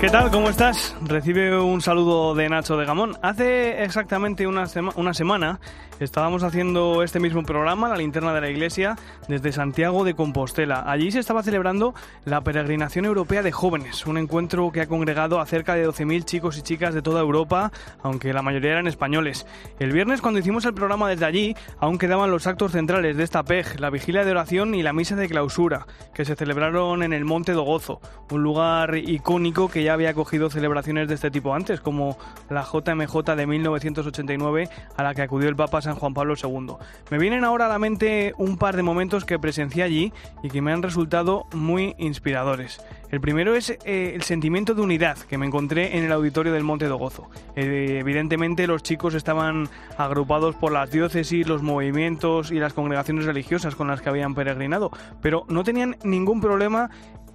¿Qué tal? ¿Cómo estás? Recibe un saludo de Nacho de Gamón. Hace exactamente una, semana estábamos haciendo este mismo programa, La Linterna de la Iglesia, desde Santiago de Compostela. Allí se estaba celebrando la Peregrinación Europea de Jóvenes, un encuentro que ha congregado a cerca de 12.000 chicos y chicas de toda Europa, aunque la mayoría eran españoles. El viernes, cuando hicimos el programa desde allí, aún quedaban los actos centrales de esta PEG, la vigilia de oración y la misa de clausura, que se celebraron en el Monte Dogozo, un lugar icónico que ya había acogido celebraciones de este tipo antes, como la JMJ de 1989, a la que acudió el Papa San Juan Pablo II. Me vienen ahora a la mente un par de momentos que presencié allí y que me han resultado muy inspiradores. El primero es eh, el sentimiento de unidad que me encontré en el auditorio del Monte de Gozo. Eh, evidentemente los chicos estaban agrupados por las diócesis, los movimientos y las congregaciones religiosas con las que habían peregrinado, pero no tenían ningún problema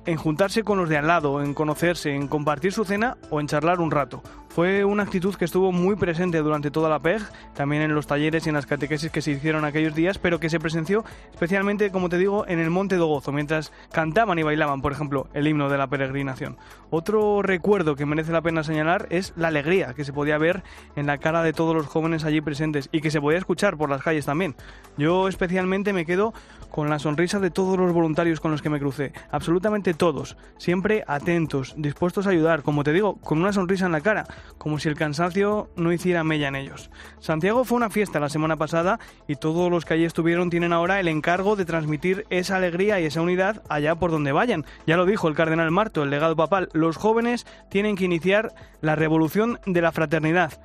en juntarse con los de al lado, en conocerse, en compartir su cena o en charlar un rato. Fue una actitud que estuvo muy presente durante toda la PEG, también en los talleres y en las catequesis que se hicieron aquellos días, pero que se presenció especialmente, como te digo, en el Monte do Gozo, mientras cantaban y bailaban, por ejemplo, el himno de la peregrinación. Otro recuerdo que merece la pena señalar es la alegría que se podía ver en la cara de todos los jóvenes allí presentes y que se podía escuchar por las calles también. Yo especialmente me quedo con la sonrisa de todos los voluntarios con los que me crucé, absolutamente todos, siempre atentos, dispuestos a ayudar, como te digo, con una sonrisa en la cara, como si el cansancio no hiciera mella en ellos. Santiago fue una fiesta la semana pasada y todos los que allí estuvieron tienen ahora el encargo de transmitir esa alegría y esa unidad allá por donde vayan. Ya lo dijo el cardenal Marto, el legado papal, los jóvenes tienen que iniciar la revolución de la fraternidad.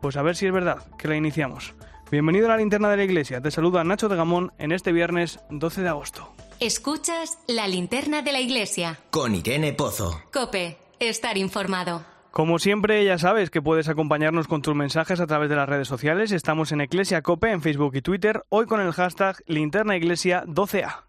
Pues a ver si es verdad que la iniciamos. Bienvenido a la linterna de la iglesia. Te saluda Nacho de Gamón en este viernes 12 de agosto. Escuchas la linterna de la iglesia. Con Irene Pozo. Cope, estar informado. Como siempre, ya sabes que puedes acompañarnos con tus mensajes a través de las redes sociales. Estamos en Iglesia Cope en Facebook y Twitter, hoy con el hashtag linternaiglesia12a.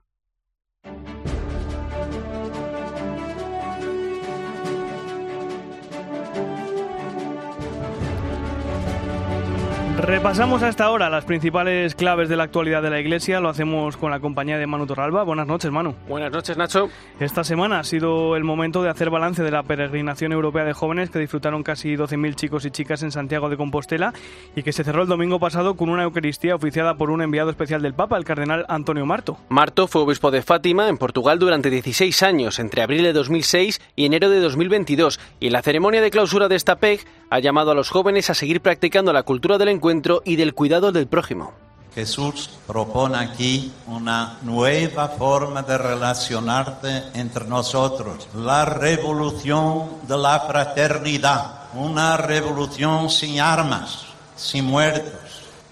Repasamos hasta ahora las principales claves de la actualidad de la Iglesia. Lo hacemos con la compañía de Manu Torralba. Buenas noches, Manu. Buenas noches, Nacho. Esta semana ha sido el momento de hacer balance de la peregrinación europea de jóvenes que disfrutaron casi 12.000 chicos y chicas en Santiago de Compostela y que se cerró el domingo pasado con una Eucaristía oficiada por un enviado especial del Papa, el cardenal Antonio Marto. Marto fue obispo de Fátima, en Portugal, durante 16 años, entre abril de 2006 y enero de 2022, y en la ceremonia de clausura de esta PEG ha llamado a los jóvenes a seguir practicando la cultura del encuentro y del cuidado del prójimo. Jesús propone aquí una nueva forma de relacionarte entre nosotros, la revolución de la fraternidad, una revolución sin armas, sin muertos.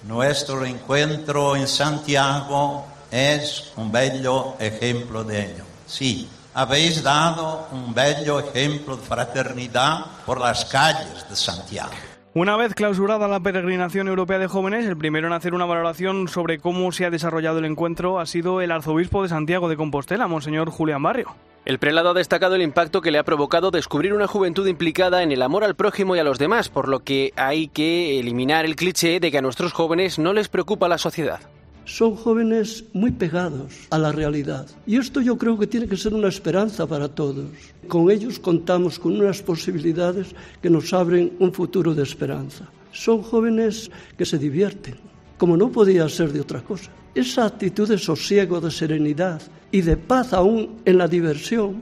Nuestro encuentro en Santiago es un bello ejemplo de ello. Sí, habéis dado un bello ejemplo de fraternidad por las calles de Santiago. Una vez clausurada la peregrinación europea de jóvenes, el primero en hacer una valoración sobre cómo se ha desarrollado el encuentro ha sido el arzobispo de Santiago de Compostela, Monseñor Julián Barrio. El prelado ha destacado el impacto que le ha provocado descubrir una juventud implicada en el amor al prójimo y a los demás, por lo que hay que eliminar el cliché de que a nuestros jóvenes no les preocupa la sociedad son jóvenes muy pegados a la realidad. Y esto yo creo que tiene que ser una esperanza para todos. Con ellos contamos con unas posibilidades que nos abren un futuro de esperanza. Son jóvenes que se divierten, como no podía ser de otra cosa. Esa actitud de sosiego, de serenidad y de paz aún en la diversión,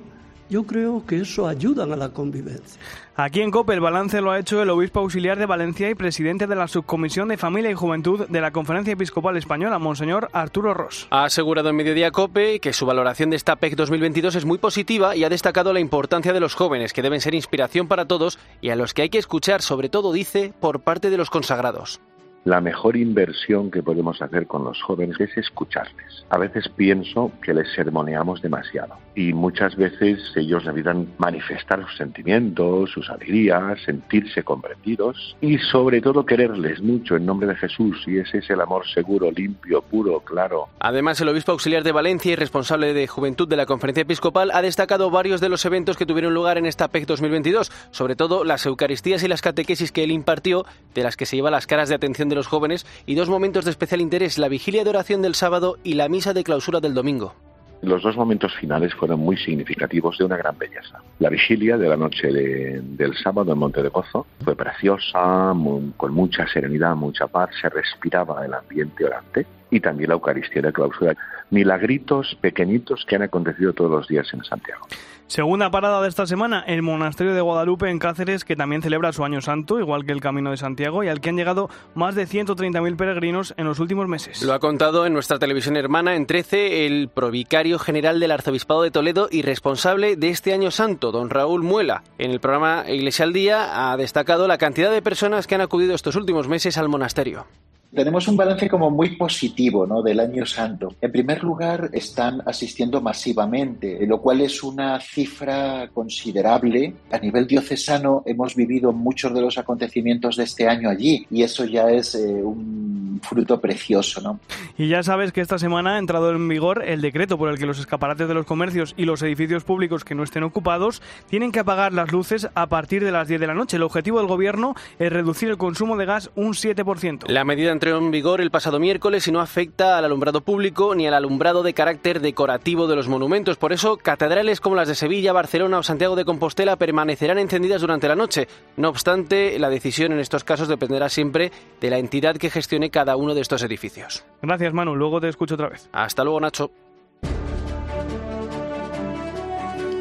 yo creo que eso ayuda a la convivencia. Aquí en COPE el balance lo ha hecho el obispo auxiliar de Valencia y presidente de la Subcomisión de Familia y Juventud de la Conferencia Episcopal Española, Monseñor Arturo Ross. Ha asegurado en Mediodía COPE que su valoración de esta PEC 2022 es muy positiva y ha destacado la importancia de los jóvenes, que deben ser inspiración para todos y a los que hay que escuchar, sobre todo, dice, por parte de los consagrados. La mejor inversión que podemos hacer con los jóvenes es escucharles. A veces pienso que les sermoneamos demasiado y muchas veces ellos necesitan manifestar sus sentimientos, sus alegrías, sentirse comprendidos y sobre todo quererles mucho en nombre de Jesús y ese es el amor seguro, limpio, puro, claro. Además, el obispo auxiliar de Valencia y responsable de Juventud de la Conferencia Episcopal ha destacado varios de los eventos que tuvieron lugar en esta PEC 2022, sobre todo las Eucaristías y las catequesis que él impartió, de las que se lleva las caras de atención de los jóvenes, y dos momentos de especial interés, la vigilia de oración del sábado y la misa de clausura del domingo. Los dos momentos finales fueron muy significativos de una gran belleza. La vigilia de la noche del sábado en Monte de Pozo fue preciosa, con mucha serenidad, mucha paz, se respiraba el ambiente orante y también la Eucaristía de clausura. Milagritos pequeñitos que han acontecido todos los días en Santiago. Segunda parada de esta semana, el Monasterio de Guadalupe en Cáceres, que también celebra su año santo, igual que el Camino de Santiago, y al que han llegado más de 130.000 peregrinos en los últimos meses. Lo ha contado en nuestra televisión hermana en 13 el provicario general del Arzobispado de Toledo y responsable de este año santo, don Raúl Muela. En el programa Iglesia al Día ha destacado la cantidad de personas que han acudido estos últimos meses al monasterio tenemos un balance como muy positivo ¿no? del año santo. En primer lugar, están asistiendo masivamente, lo cual es una cifra considerable. A nivel diocesano hemos vivido muchos de los acontecimientos de este año allí y eso ya es eh, un fruto precioso. ¿no? Y ya sabes que esta semana ha entrado en vigor el decreto por el que los escaparates de los comercios y los edificios públicos que no estén ocupados tienen que apagar las luces a partir de las 10 de la noche. El objetivo del gobierno es reducir el consumo de gas un 7%. La medida entre en vigor el pasado miércoles y no afecta al alumbrado público ni al alumbrado de carácter decorativo de los monumentos. Por eso, catedrales como las de Sevilla, Barcelona o Santiago de Compostela permanecerán encendidas durante la noche. No obstante, la decisión en estos casos dependerá siempre de la entidad que gestione cada uno de estos edificios. Gracias, Manu. Luego te escucho otra vez. Hasta luego, Nacho.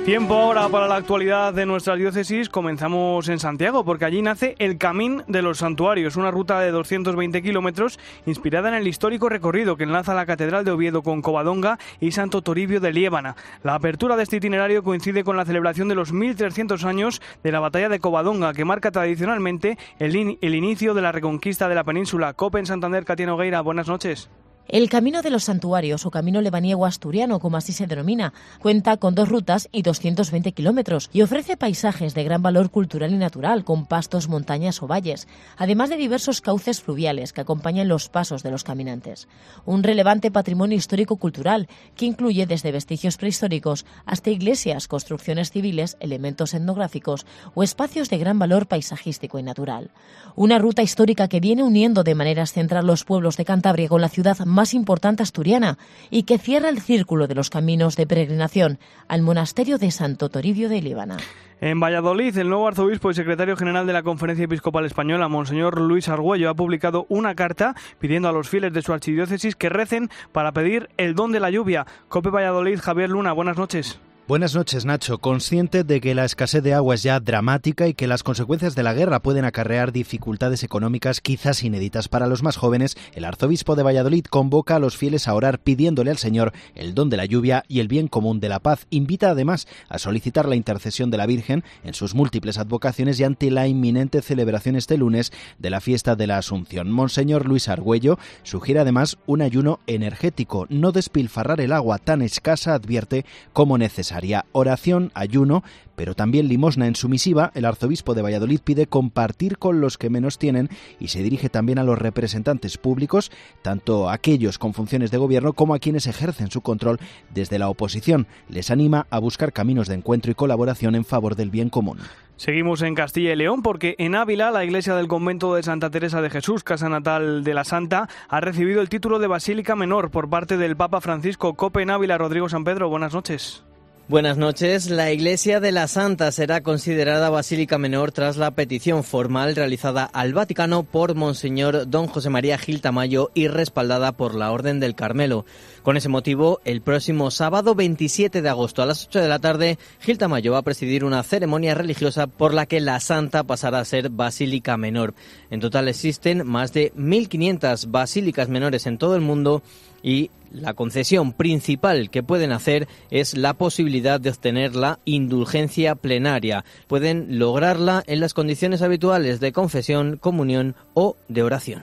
Tiempo ahora para la actualidad de nuestra diócesis. Comenzamos en Santiago, porque allí nace el Camín de los Santuarios, una ruta de 220 kilómetros inspirada en el histórico recorrido que enlaza la Catedral de Oviedo con Covadonga y Santo Toribio de Liébana. La apertura de este itinerario coincide con la celebración de los 1300 años de la Batalla de Covadonga, que marca tradicionalmente el, inicio de la reconquista de la península. Copen Santander, Catiano Nogueira, buenas noches. El Camino de los Santuarios o Camino Lebaniego Asturiano, como así se denomina, cuenta con dos rutas y 220 kilómetros y ofrece paisajes de gran valor cultural y natural, con pastos, montañas o valles, además de diversos cauces fluviales que acompañan los pasos de los caminantes. Un relevante patrimonio histórico-cultural que incluye desde vestigios prehistóricos hasta iglesias, construcciones civiles, elementos etnográficos o espacios de gran valor paisajístico y natural. Una ruta histórica que viene uniendo de manera central los pueblos de Cantabria con la ciudad importante asturiana y que cierra el círculo de los caminos de peregrinación al monasterio de Santo Toribio de Líbana. En Valladolid, el nuevo arzobispo y secretario general de la Conferencia Episcopal Española, Monseñor Luis Argüello, ha publicado una carta pidiendo a los fieles de su archidiócesis que recen para pedir el don de la lluvia. Cope Valladolid, Javier Luna, buenas noches. Buenas noches, Nacho. Consciente de que la escasez de agua es ya dramática y que las consecuencias de la guerra pueden acarrear dificultades económicas quizás inéditas para los más jóvenes, el arzobispo de Valladolid convoca a los fieles a orar pidiéndole al Señor el don de la lluvia y el bien común de la paz. Invita además a solicitar la intercesión de la Virgen en sus múltiples advocaciones y ante la inminente celebración este lunes de la fiesta de la Asunción. Monseñor Luis Argüello sugiere además un ayuno energético, no despilfarrar el agua tan escasa, advierte, como necesario oración, ayuno, pero también limosna. En su misiva, el arzobispo de Valladolid pide compartir con los que menos tienen y se dirige también a los representantes públicos, tanto aquellos con funciones de gobierno como a quienes ejercen su control desde la oposición. Les anima a buscar caminos de encuentro y colaboración en favor del bien común. Seguimos en Castilla y León porque en Ávila la iglesia del convento de Santa Teresa de Jesús, casa natal de la Santa, ha recibido el título de Basílica Menor por parte del Papa Francisco Cope en Ávila. Rodrigo San Pedro, buenas noches. Buenas noches. La Iglesia de la Santa será considerada Basílica Menor tras la petición formal realizada al Vaticano por Monseñor Don José María Gil Tamayo y respaldada por la Orden del Carmelo. Con ese motivo, el próximo sábado 27 de agosto a las 8 de la tarde, Gil Tamayo va a presidir una ceremonia religiosa por la que la Santa pasará a ser Basílica Menor. En total existen más de 1.500 basílicas menores en todo el mundo y la concesión principal que pueden hacer es la posibilidad de obtener la indulgencia plenaria. Pueden lograrla en las condiciones habituales de confesión, comunión o de oración.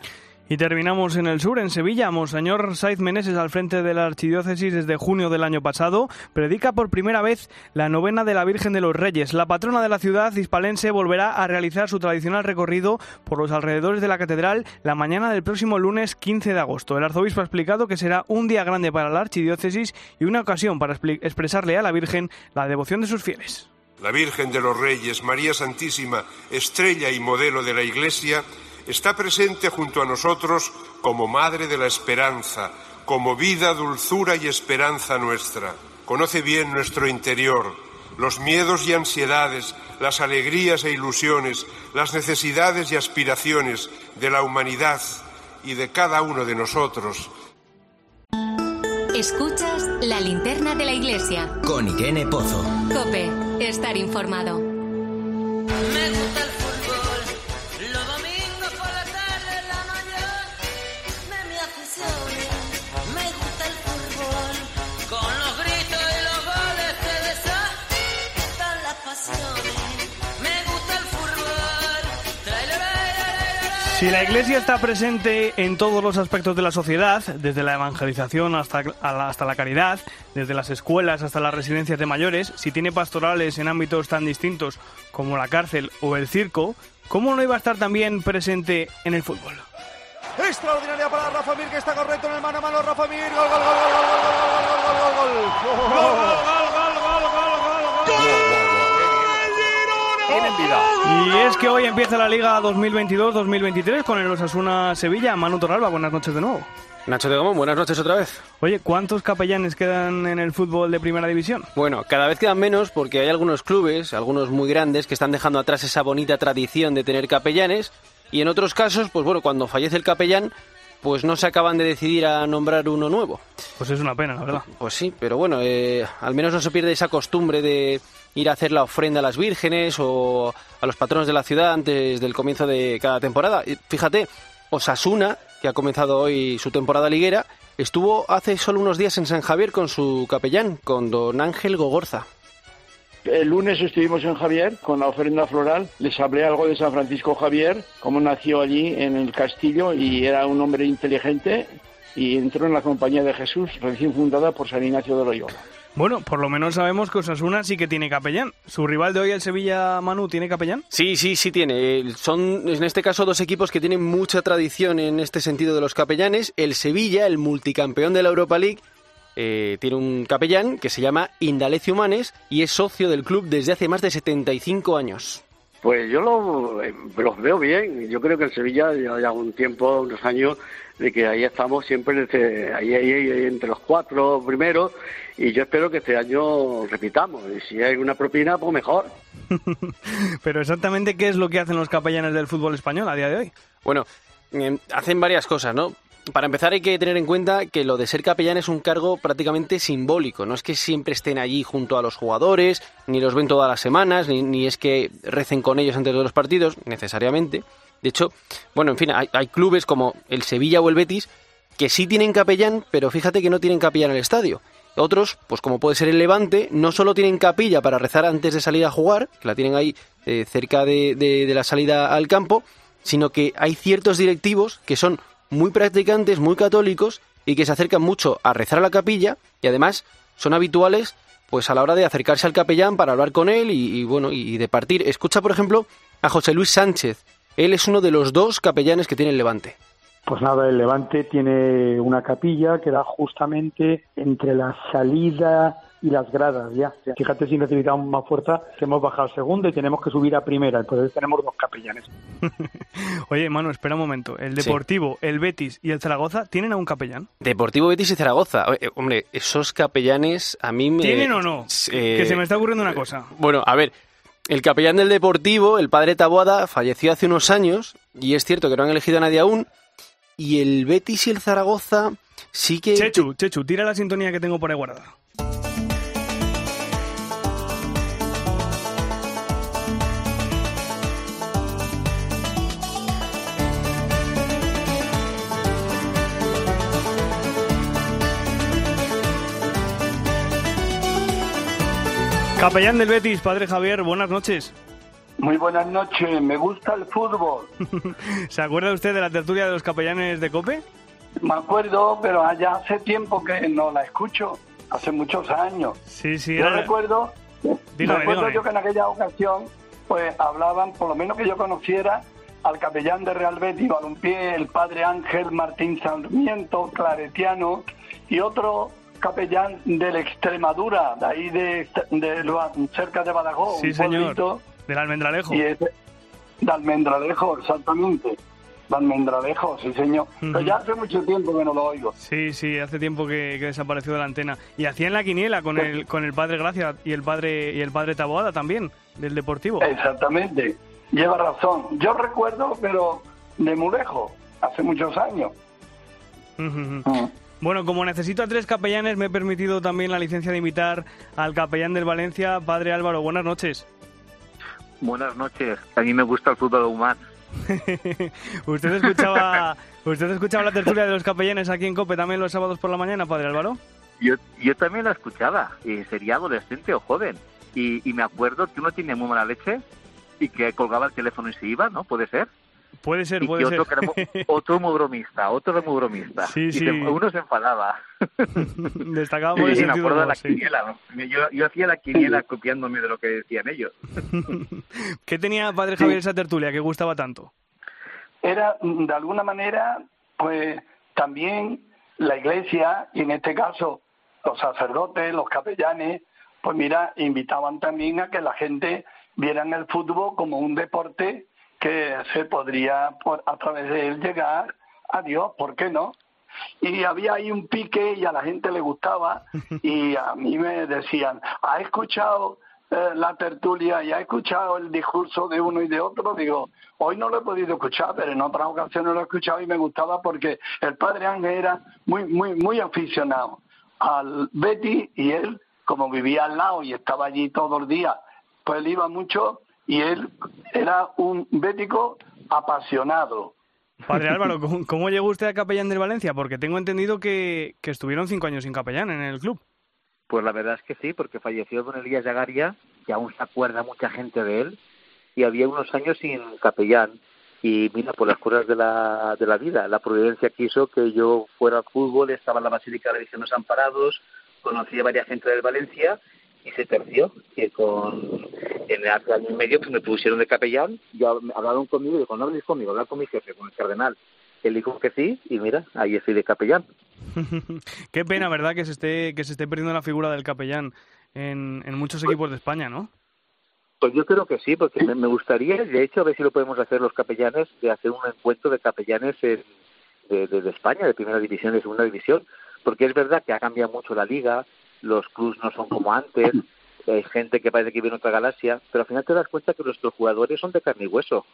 Y terminamos en el sur, en Sevilla. Monseñor Saiz Meneses, al frente de la archidiócesis desde junio del año pasado, predica por primera vez la novena de la Virgen de los Reyes. La patrona de la ciudad hispalense volverá a realizar su tradicional recorrido por los alrededores de la catedral la mañana del próximo lunes 15 de agosto. El arzobispo ha explicado que será un día grande para la archidiócesis y una ocasión para expresarle a la Virgen la devoción de sus fieles. La Virgen de los Reyes, María Santísima, estrella y modelo de la Iglesia, está presente junto a nosotros como Madre de la Esperanza, como vida, dulzura y esperanza nuestra. Conoce bien nuestro interior, los miedos y ansiedades, las alegrías e ilusiones, las necesidades y aspiraciones de la humanidad y de cada uno de nosotros. Escuchas la linterna de la iglesia. Con Irene Pozo. Cope, estar informado. Si la Iglesia está presente en todos los aspectos de la sociedad, desde la evangelización hasta, hasta la caridad, desde las escuelas hasta las residencias de mayores, si tiene pastorales en ámbitos tan distintos como la cárcel o el circo, ¿cómo no iba a estar también presente en el fútbol? Extraordinaria para Rafa Mir, que está correcto en el mano a mano. Rafa Mir, gol, gol, gol, gol, gol, gol, gol, gol, gol, gol, gol, gol, y es que hoy empieza la Liga 2022-2023 con el Osasuna Sevilla. Manu Torralba, buenas noches de nuevo. Nacho de Gomón, buenas noches otra vez. Oye, ¿cuántos capellanes quedan en el fútbol de primera división? Bueno, cada vez quedan menos porque hay algunos clubes, algunos muy grandes, que están dejando atrás esa bonita tradición de tener capellanes. Y en otros casos, pues bueno, cuando fallece el capellán, pues no se acaban de decidir a nombrar uno nuevo. Pues es una pena, la verdad. Pues sí, pero bueno, eh, al menos no se pierde esa costumbre de ir a hacer la ofrenda a las vírgenes o a los patronos de la ciudad antes del comienzo de cada temporada. Fíjate, Osasuna, que ha comenzado hoy su temporada liguera, estuvo hace solo unos días en San Javier con su capellán, con don Ángel Gogorza. El lunes estuvimos en Javier con la ofrenda floral. Les hablé algo de San Francisco Javier, cómo nació allí en el castillo y era un hombre inteligente y entró en la compañía de Jesús, recién fundada por San Ignacio de Loyola. Bueno, por lo menos sabemos que Osasuna sí que tiene capellán. ¿Su rival de hoy, el Sevilla Manu, tiene capellán? Sí, sí, sí tiene. Son en este caso dos equipos que tienen mucha tradición en este sentido de los capellanes. El Sevilla, el multicampeón de la Europa League, eh, tiene un capellán que se llama Indalecio Humanes y es socio del club desde hace más de 75 años. Pues yo lo, eh, los veo bien. Yo creo que el Sevilla ya hay algún tiempo, unos años, de que ahí estamos siempre ahí, entre los cuatro primeros y yo espero que este año repitamos. Y si hay una propina, pues mejor. Pero exactamente qué es lo que hacen los capellanes del fútbol español a día de hoy. Bueno, eh, hacen varias cosas, ¿no? Para empezar hay que tener en cuenta que lo de ser capellán es un cargo prácticamente simbólico, no es que siempre estén allí junto a los jugadores, ni los ven todas las semanas, ni, es que recen con ellos antes de los partidos, necesariamente. De hecho, bueno, en fin, hay, clubes como el Sevilla o el Betis que sí tienen capellán, pero fíjate que no tienen capilla en el estadio. Otros, pues como puede ser el Levante, no solo tienen capilla para rezar antes de salir a jugar, que la tienen ahí eh, cerca de la salida al campo, sino que hay ciertos directivos que son muy practicantes, muy católicos y que se acercan mucho a rezar a la capilla y además son habituales pues a la hora de acercarse al capellán para hablar con él y, bueno y de partir. Escucha por ejemplo a José Luis Sánchez. Él es uno de los dos capellanes que tiene el Levante. Pues nada, el Levante tiene una capilla que da justamente entre la salida y las gradas ya. Fíjate si necesitamos más fuerza, que hemos bajado a segunda y tenemos que subir a primera, entonces tenemos dos capellanes. Oye, Manu, espera un momento. ¿El Deportivo, el Betis y el Zaragoza tienen a un capellán? Deportivo, Betis y Zaragoza. hombre, esos capellanes a mí me... ¿Tienen o no? Eh, que se me está ocurriendo una cosa. Bueno, a ver, el capellán del Deportivo, el padre Taboada, falleció hace unos años y es cierto que no han elegido a nadie aún. Y el Betis y el Zaragoza sí que... Chechu, Chechu, tira la sintonía que tengo por ahí guardada. Capellán del Betis, padre Javier, buenas noches. Muy buenas noches, me gusta el fútbol. ¿Se acuerda usted de la tertulia de los capellanes de Cope? Me acuerdo, pero allá hace tiempo que no la escucho, hace muchos años. Sí, sí. Yo era- recuerdo, Dígame, recuerdo dígame. yo que en aquella ocasión, pues hablaban, por lo menos que yo conociera, al capellán de Real Betis Balompié, el padre Ángel Martín Sarmiento, claretiano, y otro capellán de la Extremadura, de ahí de, cerca de Badajoz, Sí, un señor. pueblito, Del almendralejo. y ese, de Almendralejo, exactamente. De Almendralejo, sí, señor. Pero ya hace mucho tiempo que no lo oigo. Sí, sí, hace tiempo que, que desapareció de la antena. Y hacían la quiniela con el, con el padre Gracia y el padre y el padre Taboada también, del Deportivo. Exactamente. Lleva razón. Yo recuerdo, pero de muy lejos, hace muchos años. Ujú. Bueno, como necesito a tres capellanes, me he permitido también la licencia de invitar al capellán del Valencia, padre Álvaro. Buenas noches. Buenas noches. A mí me gusta el fútbol humano. ¿Usted escuchaba, ¿Usted escuchaba la tertulia de los capellanes aquí en COPE también los sábados por la mañana, padre Álvaro? Yo, yo también la escuchaba. Y sería adolescente o joven. Y, y me acuerdo que uno tenía muy mala leche y que colgaba el teléfono y se iba, ¿no? ¿Puede ser? Puede ser, y puede que ser. otro, que era mu- otro muy bromista, otro era muy bromista. Sí, y sí. se- uno se enfadaba. Me sentido acuerdo de la sí. quiniela. ¿no? Yo, yo hacía la quiniela copiándome de lo que decían ellos. ¿Qué tenía padre Javier esa tertulia que gustaba tanto? Era, mm, de alguna manera, pues también la iglesia, y en este caso los sacerdotes, los capellanes, pues mira, invitaban también a que la gente viera el fútbol como un deporte que se podría por, a través de él llegar a Dios, ¿por qué no? Y había ahí un pique y a la gente le gustaba y a mí me decían, ¿ha escuchado eh, la tertulia y ha escuchado el discurso de uno y de otro? Digo, hoy no lo he podido escuchar, pero en otras ocasiones lo he escuchado y me gustaba porque el padre Ángel era muy, muy, muy aficionado al Betty y él, como vivía al lado y estaba allí todos los días, pues él iba mucho y él era un bético apasionado. Padre Álvaro, ¿cómo, llegó usted a capellán del Valencia? Porque tengo entendido que, que estuvieron cinco años sin capellán en el club. Pues la verdad es que sí, porque falleció don Elías Yagaria, y aún se acuerda mucha gente de él, y había unos años sin capellán. Y mira, por las cosas de la, de la vida, la providencia quiso que yo fuera al fútbol, estaba en la Basílica de Vicentes Amparados, conocí a varias gente del Valencia, y se terció, que con, en hace año y medio pues me pusieron de capellán, ya hablaron conmigo, y dijo, no habléis conmigo, hablar con mi jefe, con el cardenal. Él dijo que sí, y mira, ahí estoy de capellán. Qué pena, ¿verdad? Que se esté, que se esté perdiendo la figura del capellán en, en muchos equipos de España, ¿no? Pues yo creo que sí, porque me, me gustaría, de hecho, a ver si lo podemos hacer los capellanes, de hacer un encuentro de capellanes en- de, de- de España, de primera división, de segunda división, porque es verdad que ha cambiado mucho la liga, los clubs no son como antes, hay gente que parece que viene otra galaxia, pero al final te das cuenta que nuestros jugadores son de carne y hueso,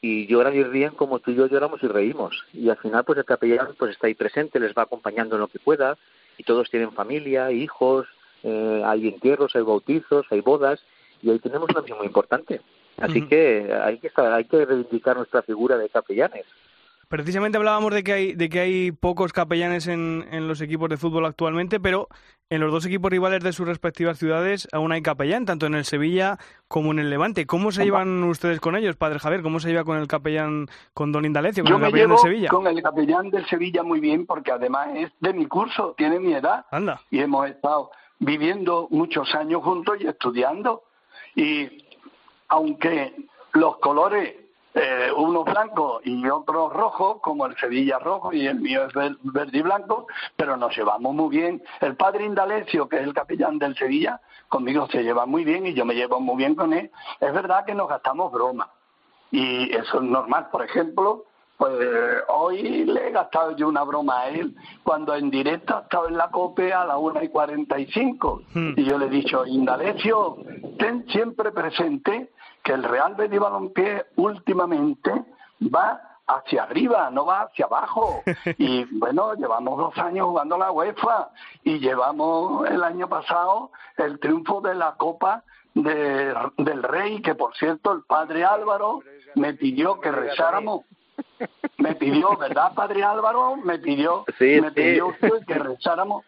y lloran y ríen como tú y yo lloramos y reímos, y al final pues el capellán pues está ahí presente, les va acompañando en lo que pueda, y todos tienen familia, hijos, eh, hay entierros, hay bautizos, hay bodas, y ahí tenemos una misión muy importante. Así que hay que estar- hay que reivindicar nuestra figura de capellanes. Precisamente hablábamos de que hay, de que hay pocos capellanes en, en los equipos de fútbol actualmente, pero en los dos equipos rivales de sus respectivas ciudades aún hay capellán, tanto en el Sevilla como en el Levante. ¿Cómo se llevan ustedes con ellos, Padre Javier? ¿Cómo se lleva con el capellán, con Don Indalecio, con Yo el me capellán llevo de Sevilla? con el capellán del Sevilla muy bien porque además es de mi curso, tiene mi edad. Anda. Y hemos estado viviendo muchos años juntos y estudiando. Y aunque los colores, eh, uno blanco y otro rojo, como el Sevilla rojo y el mío es ver- verde y blanco, pero nos llevamos muy bien. El padre Indalecio, que es el capellán del Sevilla, conmigo se lleva muy bien y yo me llevo muy bien con él. Es verdad que nos gastamos bromas y eso es normal. Por ejemplo, pues hoy le he gastado yo una broma a él cuando en directo ha estado en la COPE a las 1 y 45 y yo le he dicho, Indalecio, ten siempre presente que el Real Betis Balompié últimamente va hacia arriba, no va hacia abajo. Y bueno, llevamos dos años jugando la UEFA y llevamos el año pasado el triunfo de la Copa de- del Rey, que por cierto el padre Álvaro me pidió que rezáramos. Me pidió, ¿verdad, padre Álvaro? Me pidió, Sí, me sí. pidió usted que rezáramos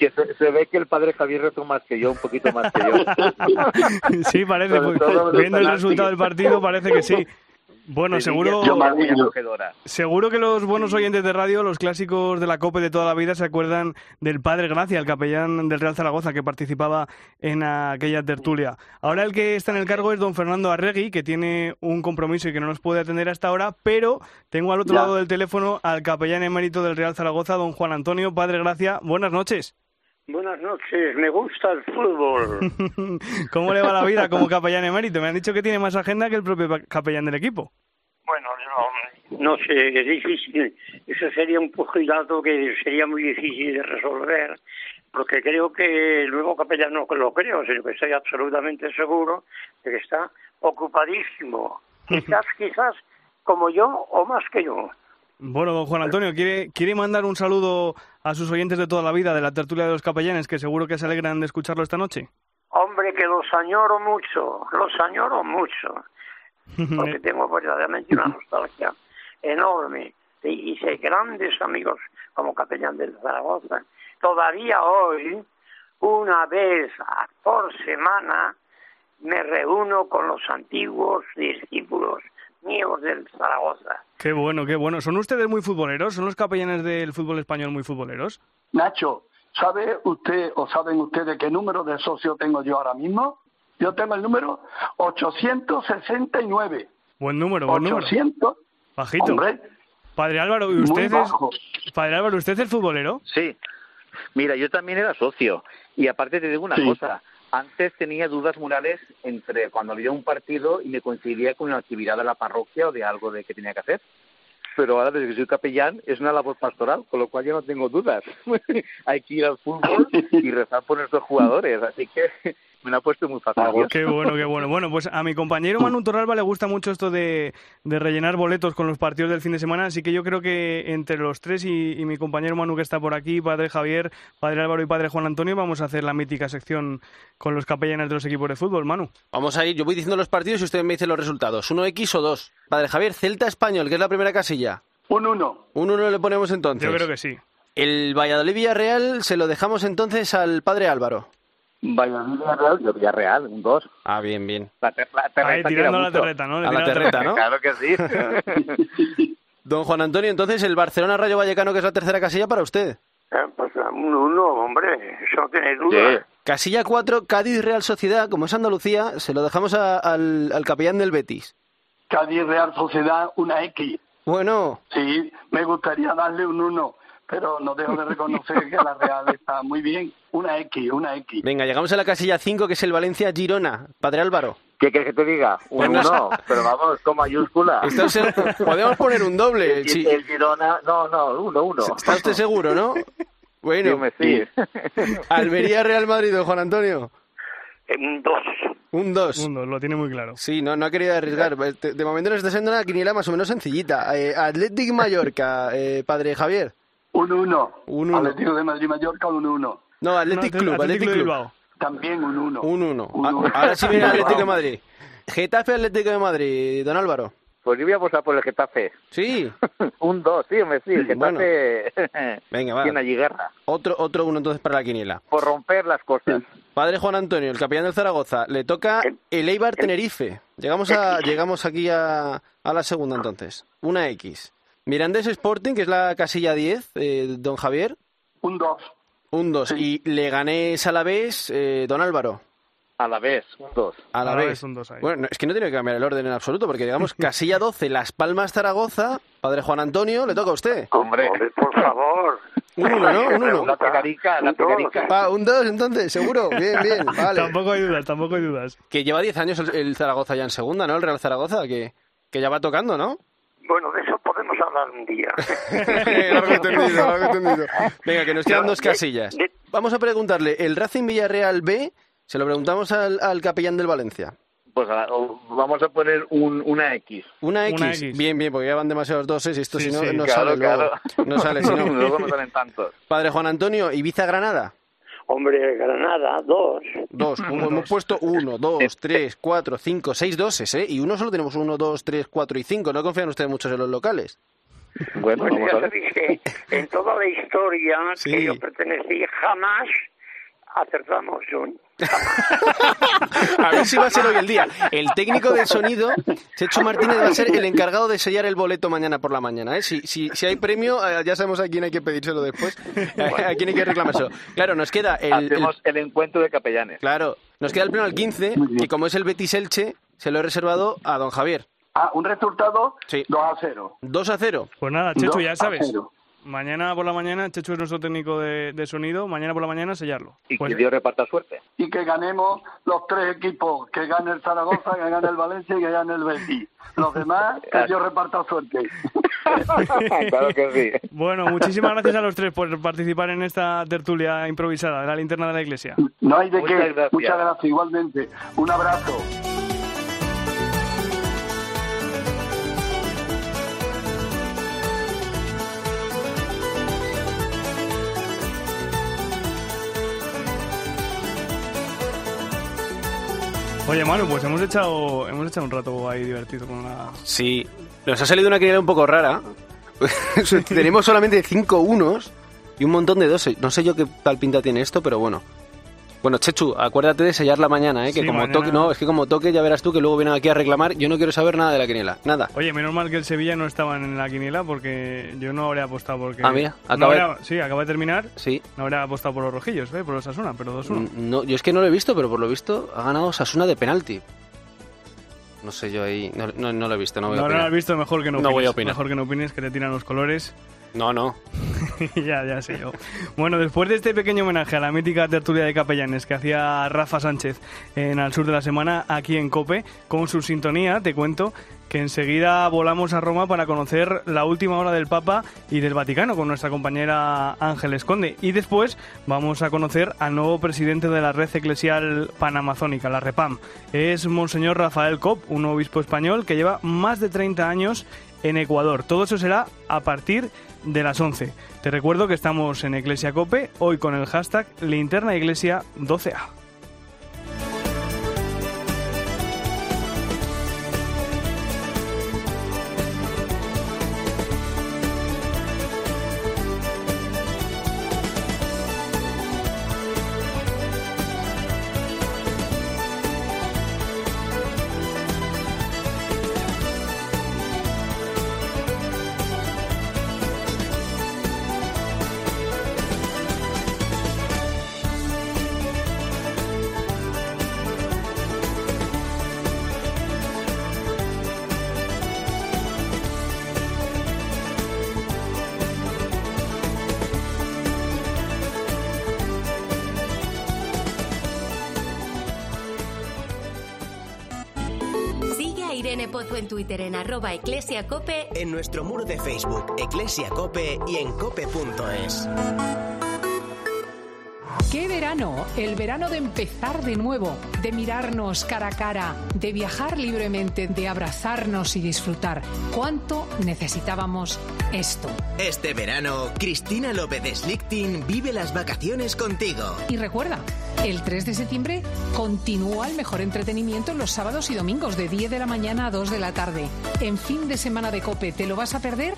que se, se ve que el padre Javier rezó más que yo, un poquito más que yo. Sí, parece, pues, todo viendo el resultado del partido parece que sí. Bueno, seguro, seguro que los buenos oyentes de radio, los clásicos de la COPE de toda la vida, se acuerdan del padre Gracia, el capellán del Real Zaragoza que participaba en aquella tertulia. Ahora el que está en el cargo es don Fernando Arregui, que tiene un compromiso y que no nos puede atender hasta ahora, pero tengo al otro Ya. lado del teléfono al capellán emérito del Real Zaragoza, don Juan Antonio. Padre Gracia, buenas noches. Buenas noches, me gusta el fútbol. ¿Cómo le va la vida como capellán emérito? Me han dicho que tiene más agenda que el propio capellán del equipo. Bueno, no, no sé, es difícil. Eso sería un pugilato que sería muy difícil de resolver, porque creo que el nuevo capellán no lo creo, sino que estoy absolutamente seguro de que está ocupadísimo. Quizás, quizás como yo o más que yo. Bueno, don Juan Antonio, ¿quiere, ¿quiere mandar un saludo a sus oyentes de toda la vida de la tertulia de los capellanes, que seguro que se alegran de escucharlo esta noche? Hombre, que los añoro mucho, los añoro mucho. porque tengo verdaderamente una nostalgia enorme. Y hice grandes amigos como capellán del Zaragoza. Todavía hoy, una vez por semana, me reúno con los antiguos discípulos míos del Zaragoza. Qué bueno, qué bueno. ¿Son ustedes muy futboleros? ¿Son los capellanes del fútbol español muy futboleros? Nacho, ¿sabe usted o saben ustedes qué número de socio tengo yo ahora mismo? Yo tengo el número 869. Buen número, buen número. 800. Bajito. Hombre, Padre Álvaro, ¿y Muy usted es, bajo. Padre Álvaro, ¿usted es futbolero? Sí. Mira, yo también era socio. Y aparte te digo una Sí. cosa. Antes tenía dudas morales entre cuando había un partido y me coincidía con una actividad de la parroquia o de algo de que tenía que hacer. Pero ahora, desde que soy capellán, es una labor pastoral, con lo cual ya no tengo dudas. Hay que ir al fútbol y rezar por nuestros jugadores. Así que me lo ha puesto muy fácil. Dios. Qué bueno, qué bueno. Bueno, pues a mi compañero Manu Torralba le gusta mucho esto de, de rellenar boletos con los partidos del fin de semana, así que yo creo que entre los tres y, y mi compañero Manu que está por aquí, padre Javier, padre Álvaro y padre Juan Antonio, vamos a hacer la mítica sección con los capellanes de los equipos de fútbol, Manu. Vamos a ir, yo voy diciendo los partidos y usted me dice los resultados. ¿Uno X o dos? Padre Javier, Celta Español, que es la primera casilla. Un uno. Un uno le ponemos entonces. Yo creo que sí. El Valladolid Villarreal se lo dejamos entonces al padre Álvaro. Valladolid Villarreal, yo Villarreal, un 2. Ah, bien, bien. La, ter- la terreta Ahí, tira tirando a la terreta, ¿no? Le A la terreta, ¿no? Claro que sí. Don Juan Antonio, entonces el Barcelona Rayo Vallecano, que es la tercera casilla para usted. Eh, Pues un uno, hombre, eso no tiene duda. Casilla 4, Cádiz Real Sociedad, como es Andalucía, se lo dejamos a- al, al capellán del Betis. Cádiz Real Sociedad, una X. Bueno, Sí, me gustaría darle un 1, pero no dejo de reconocer que la Real está muy bien. Una X, una X. venga, llegamos a la casilla 5, que es el Valencia Girona. Padre Álvaro. ¿Qué quieres que te diga? Un Pues no- 1, pero vamos, con mayúscula. ¿Está usted- podemos poner un doble. El, sí. el Girona, no, no, 1, 1. ¿Está usted seguro, no? Bueno, Dime, sí. Almería Real Madrid, don Juan Antonio. Un dos. Un 2. Un dos, lo tiene muy claro. Sí, no, no ha querido arriesgar. De, de momento nos está siendo una quiniela más o menos sencillita. Eh, Athletic Mallorca, eh, padre Javier. Un 1. Un uno. Atlético de Madrid Mallorca, un 1. No, Athletic No, Club, Athletic Club. Bilbao. También un 1. Un 1. Un uno. Ahora sí viene el Atlético de. Madrid. Getafe Atlético de Madrid, don Álvaro. Pues yo voy a apostar por el Getafe. Sí. un 2, sí, hombre, sí. El Getafe Venga, va. tiene allí guerra. Otro, otro uno entonces para la quiniela. Por romper las cosas. Padre Juan Antonio, el capellán del Zaragoza, le toca el Eibar Tenerife. Llegamos a, llegamos aquí a, a la segunda entonces. Una X. Mirandés Sporting, que es la casilla 10, eh, don Javier. Un 2. Un 2. Y Leganés a la vez, eh, don Álvaro. A la vez, un 2. A la A la vez. vez un dos ahí. Bueno, no, es que no tiene que cambiar el orden en absoluto, porque digamos, casilla 12, Las Palmas Zaragoza, padre Juan Antonio, le toca a usted. Hombre. Por favor. Un 1, ¿no? Un 1. La pegarica, la pegarica. Ah, un 2 entonces, seguro. Bien, bien, vale. Tampoco hay dudas, tampoco hay dudas. Que lleva 10 años el, el Zaragoza ya en segunda, ¿no? El Real Zaragoza, que, que ya va tocando, ¿no? Bueno, de eso podemos hablar un día. largo entendido, largo entendido. Venga, que nos quedan dos casillas. de- Vamos a preguntarle, ¿el Racing Villarreal B? Se lo preguntamos al, al capellán del Valencia. Pues a- vamos a poner un, una X. Una X. Una X. Bien, bien, porque ya van demasiados doses y esto Sí, si no, sí, no claro, sale luego. No sale, si no. Luego no salen tantos. Padre Juan Antonio, Ibiza-Granada. Hombre, Granada, dos. Dos. Hemos puesto uno, dos, tres, cuatro, cinco, seis doses, ¿eh? Y uno solo tenemos uno, dos, tres, cuatro y cinco. No confían ustedes mucho en los locales. Bueno, Pues vamos ya a ver. sabéis que en toda la historia Sí. que yo pertenecí jamás acertamos un. A ver si va a ser hoy el día. El técnico de sonido, Chechu Martínez, va a ser el encargado de sellar el boleto mañana por la mañana. ¿eh? Si, si, si hay premio, eh, ya sabemos a quién hay que pedírselo después, a quién hay que reclamárselo. Claro, nos queda el, el- Hacemos el encuentro de capellanes. claro, nos queda el pleno al 15 y como es el Betis Elche, se lo he reservado a don Javier. Ah, un resultado Sí. 2 a 0. 2 a 0. Pues nada, Chechu, Dos ya a sabes. cero. Mañana por la mañana, Chechu es nuestro técnico de, de sonido. Mañana por la mañana sellarlo. Y Pues- que Dios reparta suerte. Y que ganemos los tres equipos, que gane el Zaragoza, que gane el Valencia y que gane el Betis. Los demás, que Dios reparta suerte. claro que sí. Bueno, muchísimas gracias a los tres por participar en esta tertulia improvisada de la linterna de la iglesia. No hay de Muchas qué. gracias. Muchas gracias, igualmente. Un abrazo. Oye, Manu, pues hemos echado, hemos echado un rato ahí divertido con la... Sí, nos ha salido una quiniela un poco rara. Tenemos solamente 5 unos y un montón de dos. No sé yo qué tal pinta tiene esto, pero bueno. Bueno, Chechu, acuérdate de sellar la mañana, ¿eh? Que Sí, como mañana- toque, no, es que como toque ya verás tú que luego vienen aquí a reclamar. Yo no quiero saber nada de la quiniela, nada. Oye, menos mal que el Sevilla no estaba en la quiniela porque yo no habría apostado porque... Ah, mira, no acaba de- habría- Sí, acaba de terminar. Sí. No habría apostado por los rojillos, ¿eh? Por los Asuna, pero 2-1. No, yo es que no lo he visto, pero por lo visto ha ganado Sasuna de penalti. No sé yo ahí, no, no, no lo he visto, no voy a no, no opinar. lo has visto, mejor que no, No opines. voy a opinar. Mejor que no opines, que te tiran los colores. No, no. ya, ya sé yo. Bueno, después de este pequeño homenaje a la mítica tertulia de capellanes que hacía Rafa Sánchez en Al Sur de la Semana, aquí en Cope, con su sintonía, te cuento que enseguida volamos a Roma para conocer la última hora del Papa y del Vaticano con nuestra compañera Ángeles Conde. Y después vamos a conocer al nuevo presidente de la Red Eclesial Panamazónica, la REPAM. Es Monseñor Rafael Cop, un obispo español que lleva más de 30 años en Ecuador. Todo eso será a partir de de las 11. Te recuerdo que estamos en Iglesia Cope, hoy con el hashtag linternaiglesia12a. Arroba eclesiacope En nuestro muro de Facebook, Eclesia Cope y en cope.es. ¡Qué verano! El verano de empezar de nuevo, de mirarnos cara a cara, de viajar libremente, de abrazarnos y disfrutar. ¿Cuánto necesitábamos esto? Este verano, Cristina López de Slichting vive las vacaciones contigo. Y recuerda, el 3 de septiembre continúa el mejor entretenimiento en los sábados y domingos de 10 de la mañana a 2 de la tarde. En fin de semana de cope, ¿te lo vas a perder?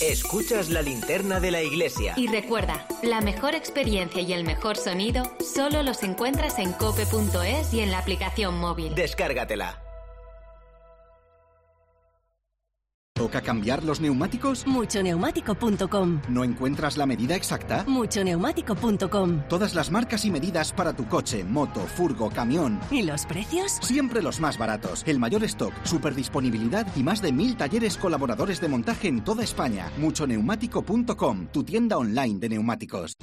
Escuchas la linterna de la iglesia. y recuerda, la mejor experiencia y el mejor sonido solo los encuentras en cope.es y en la aplicación móvil. Descárgatela. ¿Toca cambiar los neumáticos? Muchoneumático.com ¿No encuentras la medida exacta? Muchoneumático.com Todas las marcas y medidas para tu coche, moto, furgo, camión. ¿Y los precios? Siempre los más baratos. El mayor stock, super disponibilidad y más de mil talleres colaboradores de montaje en toda España. Muchoneumático.com, tu tienda online de neumáticos.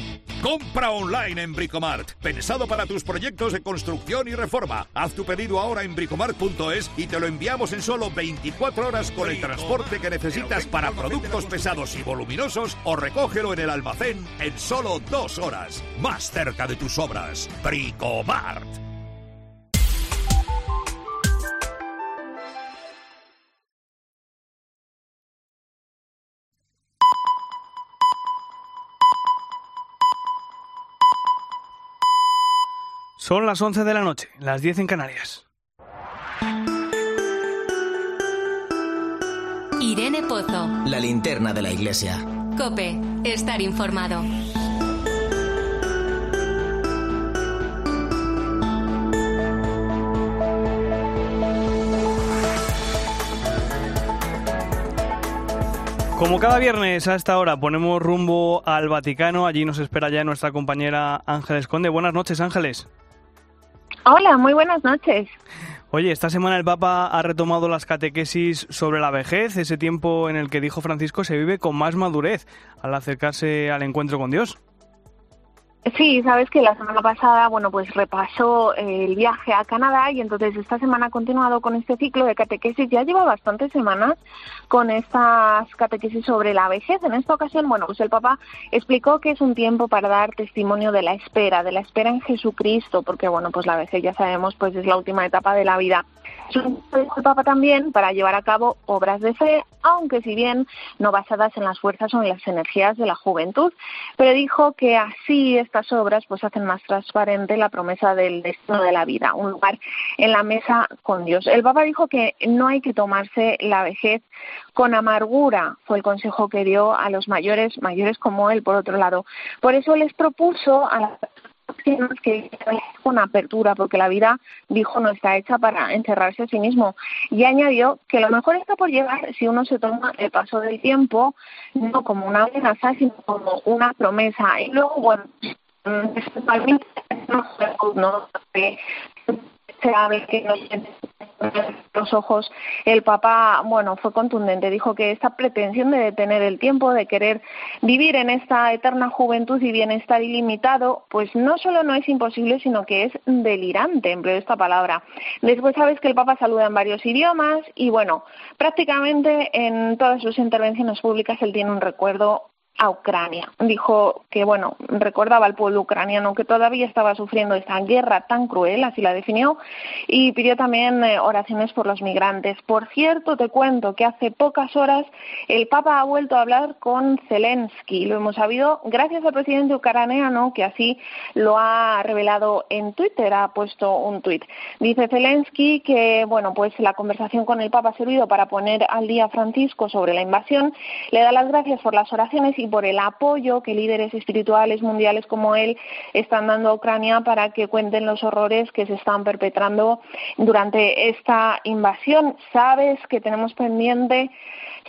Compra online en Bricomart. Pensado para tus proyectos de construcción y reforma. Haz tu pedido ahora en bricomart.es y te lo enviamos en solo 24 horas con el que necesitas para productos pesados y voluminosos o recógelo en el almacén en solo dos horas. Más cerca de tus obras. Bricomart. Son las 11 de la noche, las 10 en Canarias. Irene Pozo. La linterna de la iglesia. Cope, estar informado. Como cada viernes a esta hora ponemos rumbo al Vaticano, allí nos espera ya nuestra compañera Ángeles Conde. Buenas noches, Ángeles. Hola, muy buenas noches. Oye, esta semana el Papa ha retomado las catequesis sobre la vejez, ese tiempo en el que dijo Francisco se vive con más madurez al acercarse al encuentro con Dios. Sí, sabes que la semana pasada, bueno, pues repasó el viaje a Canadá y entonces esta semana ha continuado con este ciclo de catequesis. Ya lleva bastantes semanas con estas catequesis sobre la vejez. En esta ocasión, bueno, pues el Papa explicó que es un tiempo para dar testimonio de la espera, de la espera en Jesucristo, porque bueno, pues la vejez ya sabemos, pues es la última etapa de la vida. Es un tiempo el Papa también para llevar a cabo obras de fe, aunque si bien no basadas en las fuerzas o en las energías de la juventud, pero dijo que así estas obras pues hacen más transparente la promesa del destino de la vida, un lugar en la mesa con Dios. El Papa dijo que no hay que tomarse la vejez con amargura, fue el consejo que dio a los mayores, mayores como él, por otro lado. Por eso les propuso a las que con apertura, porque la vida, dijo, no está hecha para encerrarse a sí mismo. Y añadió que lo mejor está por llegar si uno se toma el paso del tiempo, no como una amenaza, sino como una promesa. Y luego, bueno, principalmente no se habla que no los ojos, el Papa, bueno, fue contundente, dijo que esta pretensión de detener el tiempo, de querer vivir en esta eterna juventud y bienestar ilimitado, pues no solo no es imposible, sino que es delirante, empleo esta palabra. Después sabes que el Papa saluda en varios idiomas y bueno, prácticamente en todas sus intervenciones públicas él tiene un recuerdo a Ucrania. Dijo que, bueno, recordaba al pueblo ucraniano que todavía estaba sufriendo esta guerra tan cruel, así la definió, y pidió también eh, oraciones por los migrantes. Por cierto, te cuento que hace pocas horas el Papa ha vuelto a hablar con Zelensky. Lo hemos sabido gracias al presidente ucraniano, que así lo ha revelado en Twitter, ha puesto un tuit. Dice Zelensky que, bueno, pues la conversación con el Papa ha servido para poner al día Francisco sobre la invasión. Le da las gracias por las oraciones y por el apoyo que líderes espirituales mundiales como él están dando a Ucrania para que cuenten los horrores que se están perpetrando durante esta invasión. Sabes que tenemos pendiente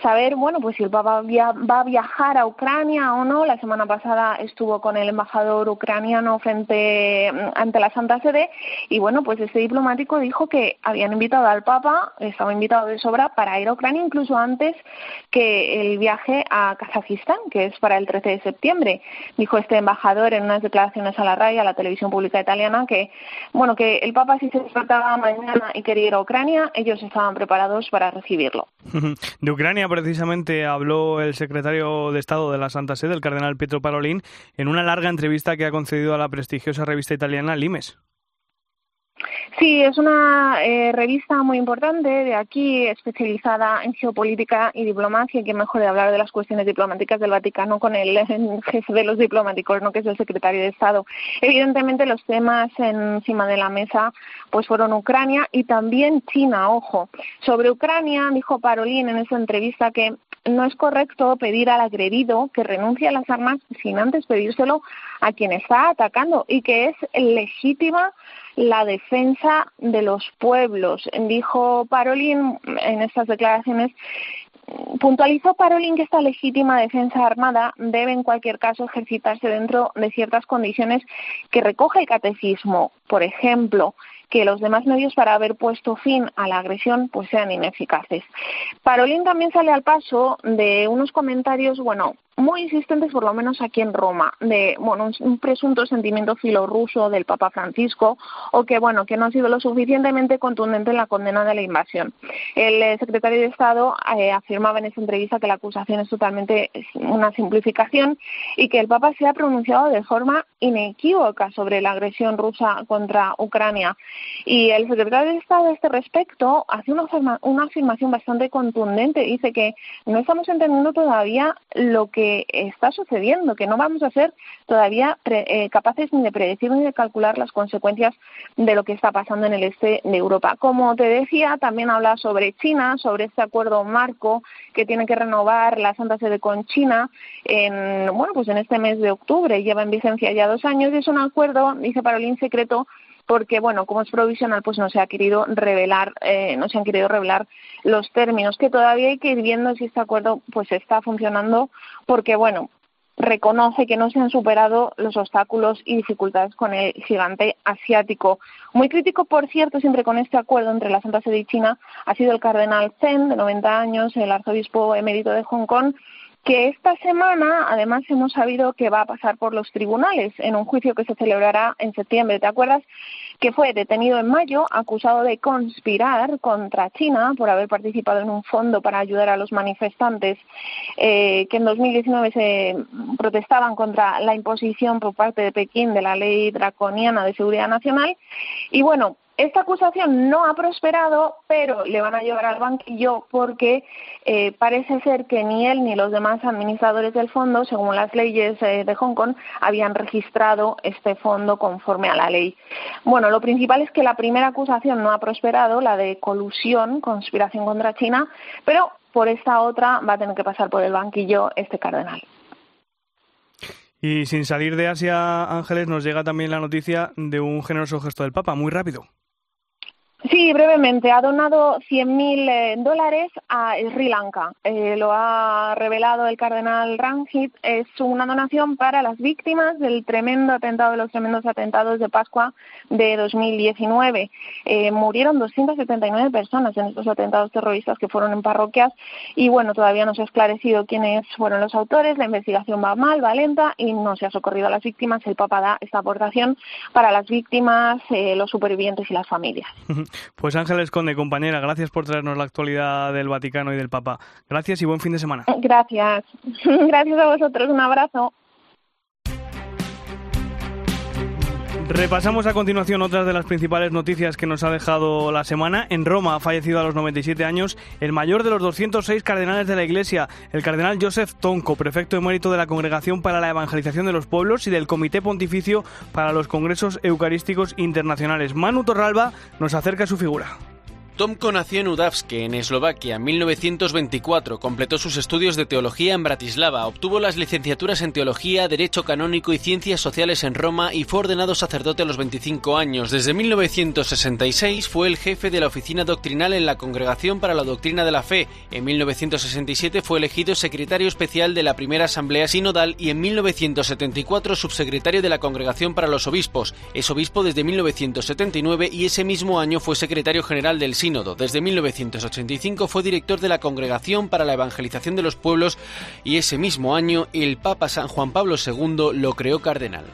saber, bueno, pues si el Papa va a viajar a Ucrania o no. La semana pasada estuvo con el embajador ucraniano frente ante la Santa Sede y bueno, pues este diplomático dijo que habían invitado al Papa, estaba invitado de sobra para ir a Ucrania incluso antes que el viaje a Kazajistán, que es para el 13 de septiembre. Dijo este embajador en unas declaraciones a la RAI, a la televisión pública italiana, que bueno, que el Papa si se despertaba mañana y quería ir a Ucrania, ellos estaban preparados para recibirlo. De Ucrania precisamente habló el secretario de Estado de la Santa Sede, el cardenal Pietro Parolin, en una larga entrevista que ha concedido a la prestigiosa revista italiana Limes. Sí, es una eh, revista muy importante de aquí, especializada en geopolítica y diplomacia, y que mejor de hablar de las cuestiones diplomáticas del Vaticano con el, jefe de los diplomáticos, ¿no? que es el secretario de Estado. Evidentemente los temas encima de la mesa pues fueron Ucrania y también China, ojo. Sobre Ucrania dijo Parolín en esa entrevista que no es correcto pedir al agredido que renuncie a las armas sin antes pedírselo a quien está atacando y que es legítima la defensa de los pueblos. Dijo Parolin en estas declaraciones puntualizó Parolin que esta legítima defensa armada debe en cualquier caso ejercitarse dentro de ciertas condiciones que recoge el catecismo. Por ejemplo, que los demás medios para haber puesto fin a la agresión pues sean ineficaces. Parolin también sale al paso de unos comentarios, bueno, muy insistentes, por lo menos aquí en Roma, de bueno, un presunto sentimiento filorruso del Papa Francisco o que bueno, que no ha sido lo suficientemente contundente en la condena de la invasión. El eh, secretario de Estado eh, afirmaba en esa entrevista que la acusación es totalmente una simplificación y que el Papa se ha pronunciado de forma inequívoca sobre la agresión rusa contra Ucrania. Y el secretario de Estado a este respecto hace una, una afirmación bastante contundente. Dice que no estamos entendiendo todavía lo que está sucediendo, que no vamos a ser todavía eh, capaces ni de predecir ni de calcular las consecuencias de lo que está pasando en el este de Europa. Como te decía, también habla sobre China, sobre este acuerdo marco que tiene que renovar la Santa Sede con China en, bueno, pues en este mes de octubre. Lleva en vigencia ya dos años y es un acuerdo, dice Parolín, secreto porque bueno como es provisional pues no se ha querido revelar eh, no se han querido revelar los términos que todavía hay que ir viendo si este acuerdo pues está funcionando porque bueno reconoce que no se han superado los obstáculos y dificultades con el gigante asiático. Muy crítico, por cierto, siempre con este acuerdo entre la Santa Sede y China ha sido el cardenal Zen, de 90 años, el arzobispo emérito de Hong Kong, que esta semana además hemos sabido que va a pasar por los tribunales en un juicio que se celebrará en septiembre. ¿Te acuerdas que fue detenido en mayo acusado de conspirar contra China por haber participado en un fondo para ayudar a los manifestantes eh, que en 2019 se protestaban contra la imposición por parte de Pekín de la ley draconiana de seguridad nacional? Y bueno, esta acusación no ha prosperado, pero le van a llevar al banquillo porque eh, parece ser que ni él ni los demás administradores del fondo, según las leyes eh, de Hong Kong, habían registrado este fondo conforme a la ley. Bueno, lo principal es que la primera acusación no ha prosperado, la de colusión, conspiración contra China, pero por esta otra va a tener que pasar por el banquillo este cardenal. Y sin salir de Asia, Ángeles, nos llega también la noticia de un generoso gesto del Papa, muy rápido. Sí, brevemente. Ha donado 100.000 eh, dólares a Sri Lanka. Eh, lo ha revelado el cardenal Ranjit. Es una donación para las víctimas del tremendo atentado, de los tremendos atentados de Pascua de 2019. Eh, murieron 279 personas en estos atentados terroristas que fueron en parroquias y bueno, todavía no se ha esclarecido quiénes fueron los autores. La investigación va mal, va lenta y no se ha socorrido a las víctimas. El Papa da esta aportación para las víctimas, los supervivientes y las familias. Pues Ángeles Conde, compañera, gracias por traernos la actualidad del Vaticano y del Papa. Gracias y buen fin de semana. Gracias. Gracias a vosotros. Un abrazo. Repasamos a continuación otras de las principales noticias que nos ha dejado la semana. En Roma ha fallecido a los 97 años el mayor de los 206 cardenales de la Iglesia, el cardenal Joseph Tonko, prefecto emérito de la Congregación para la Evangelización de los Pueblos y del Comité Pontificio para los Congresos Eucarísticos Internacionales. Manu Torralba nos acerca a su figura. Tomko nació en Udavske, en Eslovaquia, en 1924. Completó sus estudios de teología en Bratislava, obtuvo las licenciaturas en teología, derecho canónico y ciencias sociales en Roma y fue ordenado sacerdote a los 25 años. Desde 1966 fue el jefe de la oficina doctrinal en la Congregación para la Doctrina de la Fe. En 1967 fue elegido secretario especial de la primera Asamblea Sinodal y en 1974 subsecretario de la Congregación para los Obispos. Es obispo desde 1979 y ese mismo año fue secretario general del sínodo. Desde 1985 fue director de la Congregación para la Evangelización de los Pueblos y ese mismo año el Papa San Juan Pablo II lo creó cardenal.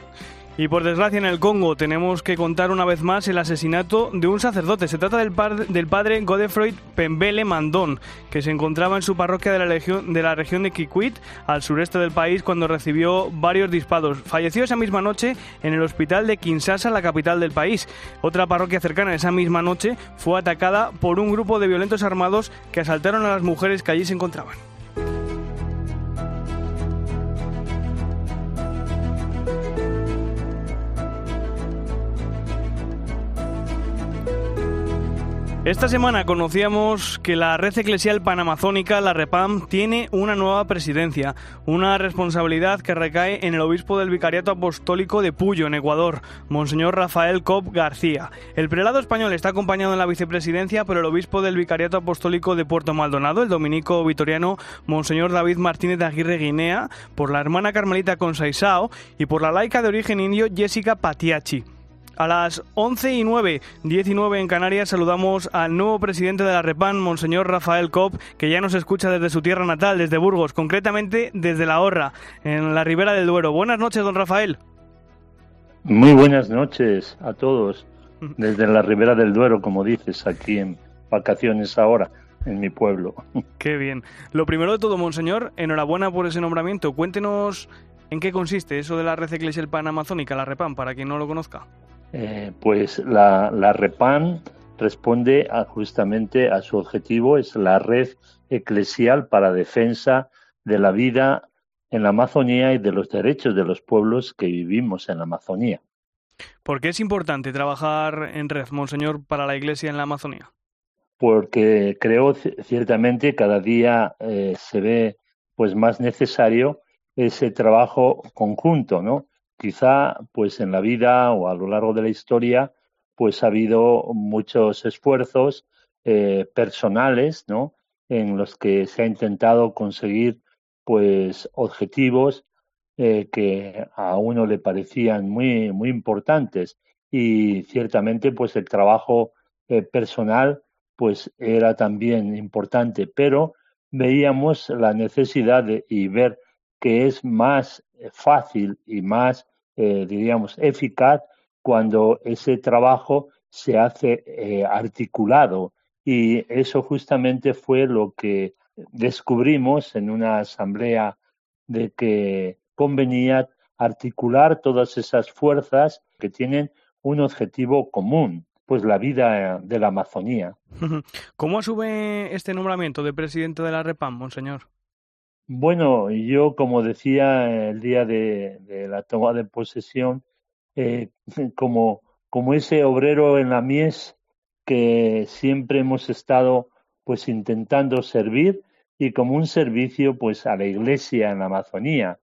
Y por desgracia en el Congo tenemos que contar una vez más el asesinato de un sacerdote. Se trata del, padre Godefroy Pembele Mandón, que se encontraba en su parroquia de la, de la región de Kikwit, al sureste del país, cuando recibió varios disparos. Falleció esa misma noche en el hospital de Kinshasa, la capital del país. Otra parroquia cercana esa misma noche fue atacada por un grupo de violentos armados que asaltaron a las mujeres que allí se encontraban. Esta semana conocíamos que la red eclesial panamazónica, la REPAM, tiene una nueva presidencia, una responsabilidad que recae en el obispo del Vicariato Apostólico de Puyo, en Ecuador, Monseñor Rafael Cop García. El prelado español está acompañado en la vicepresidencia por el obispo del Vicariato Apostólico de Puerto Maldonado, el dominico vitoriano Monseñor David Martínez de Aguirre Guinea, por la hermana Carmelita Consaisao y por la laica de origen indio Jessica Patiachi. A las 11 y 9, 19 en Canarias, saludamos al nuevo presidente de la REPAN, Monseñor Rafael Cop, que ya nos escucha desde su tierra natal, desde Burgos, concretamente desde La Horra, en la ribera del Duero. Buenas noches, don Rafael. Muy buenas noches a todos, desde la ribera del Duero, como dices, aquí en vacaciones ahora en mi pueblo. Qué bien. Lo primero de todo, Monseñor, enhorabuena por ese nombramiento. Cuéntenos en qué consiste eso de la red eclesial panamazónica, la REPAN, para quien no lo conozca. Eh, pues la, la REPAN responde justamente a su objetivo, es la red eclesial para defensa de la vida en la Amazonía y de los derechos de los pueblos que vivimos en la Amazonía. ¿Por qué es importante trabajar en red, Monseñor, para la Iglesia en la Amazonía? Porque creo ciertamente cada día eh, se ve pues más necesario ese trabajo conjunto, ¿no? Quizá pues en la vida o a lo largo de la historia pues ha habido muchos esfuerzos eh, personales, ¿no? En los que se ha intentado conseguir pues objetivos eh, que a uno le parecían muy muy importantes y ciertamente pues el trabajo eh, personal pues era también importante pero veíamos la necesidad de y ver que es más fácil y más diríamos eficaz cuando ese trabajo se hace eh, articulado. Y eso justamente fue lo que descubrimos en una asamblea de que convenía articular todas esas fuerzas que tienen un objetivo común, pues la vida de la Amazonía. ¿Cómo asume este nombramiento de presidente de la REPAM, monseñor? Bueno, yo, como decía el día de, de la toma de posesión, eh, como, como ese obrero en la mies que siempre hemos estado pues intentando servir y como un servicio pues a la iglesia en la Amazonía.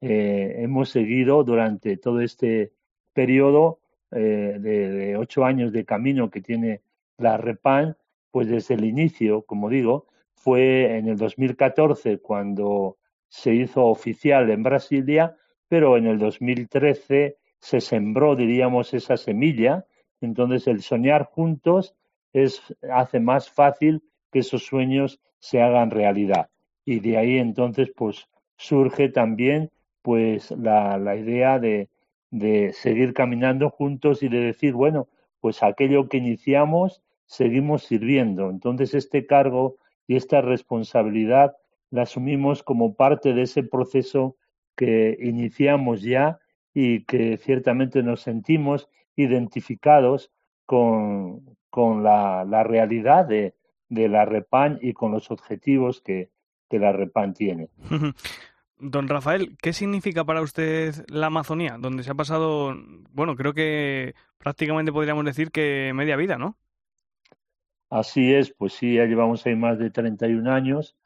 Eh, hemos seguido durante todo este periodo eh, de, ocho años de camino que tiene la REPAN, pues desde el inicio, como digo, fue en el 2014 cuando se hizo oficial en Brasilia, pero en el 2013 se sembró, diríamos, esa semilla. Entonces el soñar juntos es, hace más fácil que esos sueños se hagan realidad. Y de ahí entonces pues surge también pues la, la idea de, de seguir caminando juntos y de decir, bueno, pues aquello que iniciamos seguimos sirviendo. Entonces este cargo y esta responsabilidad la asumimos como parte de ese proceso que iniciamos ya y que ciertamente nos sentimos identificados con, con la, la, realidad de, de, la REPAN y con los objetivos que, que la REPAN tiene. Don Rafael, ¿qué significa para usted la Amazonía, donde se ha pasado, bueno, creo que prácticamente podríamos decir que media vida, ¿no? Así es, pues sí, ya llevamos ahí más de 31 años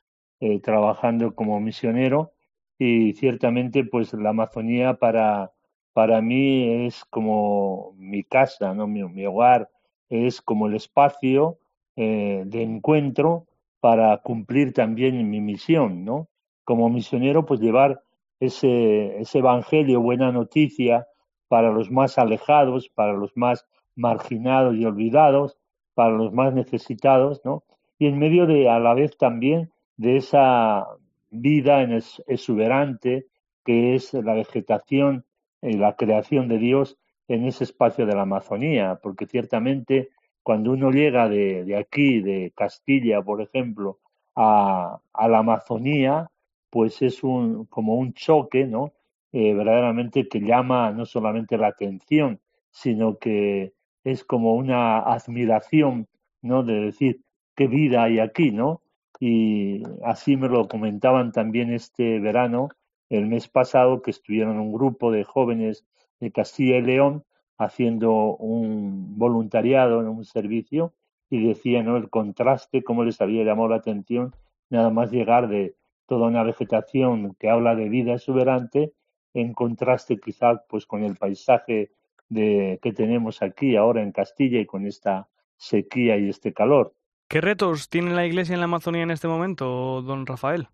eh, trabajando como misionero y ciertamente pues la Amazonía para, para mí es como mi casa, ¿no? mi, hogar, es como el espacio eh, de encuentro para cumplir también mi misión, ¿no? Como misionero, pues llevar ese, ese evangelio, buena noticia para los más alejados, para los más marginados y olvidados, para los más necesitados, ¿no? Y en medio de, a la vez también, de esa vida en exuberante que es la vegetación y la creación de Dios en ese espacio de la Amazonía, porque ciertamente cuando uno llega de, de aquí, de Castilla, por ejemplo, a, a, la Amazonía, pues es un, como un choque, ¿no? Eh, verdaderamente que llama no solamente la atención, sino que es como una admiración, ¿no? De decir, qué vida hay aquí, ¿no? y así me lo comentaban también este verano, el mes pasado, que estuvieron un grupo de jóvenes de Castilla y León haciendo un voluntariado en un servicio y decían ¿no? el contraste, cómo les había llamado la atención nada más llegar de toda una vegetación que habla de vida exuberante en contraste quizá pues con el paisaje de, que tenemos aquí ahora en Castilla y con esta sequía y este calor. ¿Qué retos tiene la Iglesia en la Amazonía en este momento, don Rafael?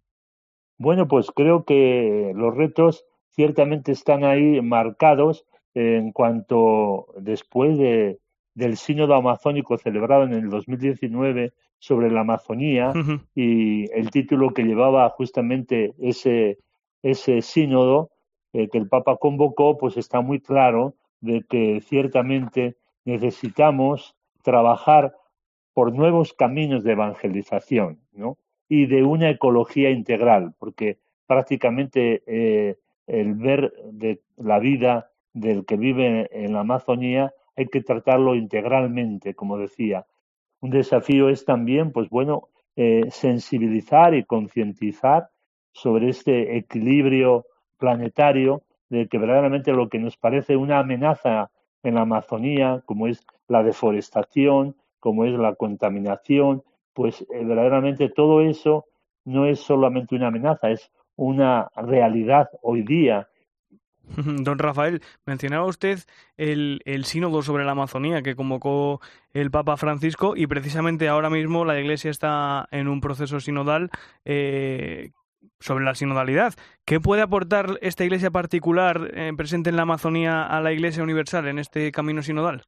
Bueno, pues creo que los retos ciertamente están ahí marcados en cuanto después de, del sínodo amazónico celebrado en el 2019 sobre la Amazonía y el título que llevaba justamente ese, ese sínodo eh, que el Papa convocó, pues está muy claro de que ciertamente necesitamos trabajar por nuevos caminos de evangelización y de una ecología integral, porque prácticamente eh, el ver de la vida del que vive en la Amazonía hay que tratarlo integralmente, como decía. Un desafío es también, pues bueno, eh, sensibilizar y concientizar sobre este equilibrio planetario de que verdaderamente lo que nos parece una amenaza en la Amazonía, como es la deforestación, como es la contaminación, pues eh, verdaderamente todo eso no es solamente una amenaza, es una realidad hoy día. Don Rafael, mencionaba usted el, el, sínodo sobre la Amazonía que convocó el Papa Francisco y precisamente ahora mismo la Iglesia está en un proceso sinodal eh, sobre la sinodalidad. ¿Qué puede aportar esta Iglesia particular eh, presente en la Amazonía a la Iglesia universal en este camino sinodal?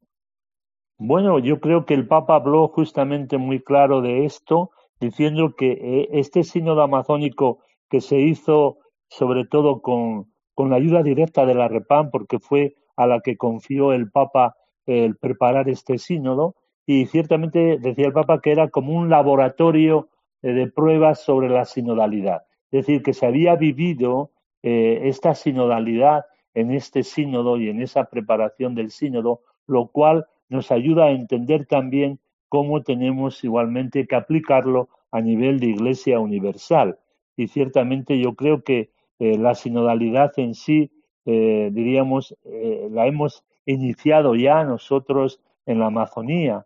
Bueno, yo creo que el Papa habló justamente muy claro de esto, diciendo que eh, este sínodo amazónico que se hizo sobre todo con, con la ayuda directa de la REPAM, porque fue a la que confió el Papa el preparar este sínodo, y ciertamente decía el Papa que era como un laboratorio eh, de pruebas sobre la sinodalidad. Es decir, que se había vivido eh, esta sinodalidad en este sínodo y en esa preparación del sínodo, lo cual nos ayuda a entender también cómo tenemos igualmente que aplicarlo a nivel de Iglesia universal. Y ciertamente yo creo que eh, la sinodalidad en sí, eh, diríamos, eh, la hemos iniciado ya nosotros en la Amazonía.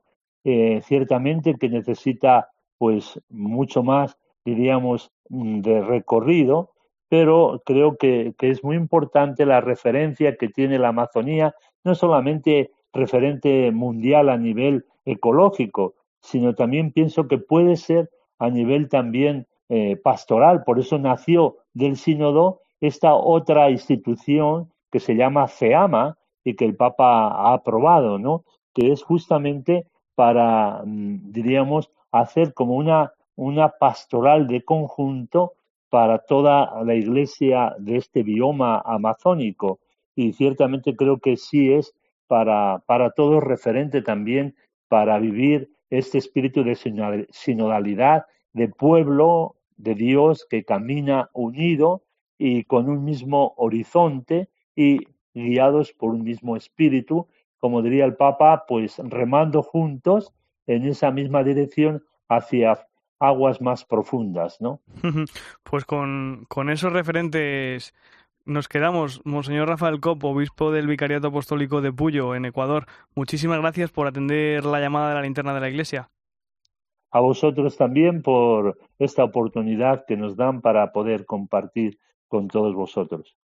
ciertamente que necesita pues mucho más, diríamos, mm, de recorrido, pero creo que, es muy importante la referencia que tiene la Amazonía, no solamente referente mundial a nivel ecológico, sino también pienso que puede ser a nivel también eh, pastoral. Por eso nació del sínodo esta otra institución que se llama FEAMA y que el Papa ha aprobado, ¿no? que es justamente para, mm, diríamos, hacer como una, una pastoral de conjunto para toda la iglesia de este bioma amazónico. Y ciertamente creo que sí es para, para todos referente también para vivir este espíritu de sinodalidad, de pueblo de Dios que camina unido y con un mismo horizonte y guiados por un mismo espíritu, como diría el Papa, pues remando juntos en esa misma dirección hacia aguas más profundas, ¿no? Pues con, con esos referentes nos quedamos. Monseñor Rafael Cop, obispo del Vicariato Apostólico de Puyo, en Ecuador. Muchísimas gracias por atender la llamada de la linterna de la Iglesia. A vosotros también por esta oportunidad que nos dan para poder compartir con todos vosotros.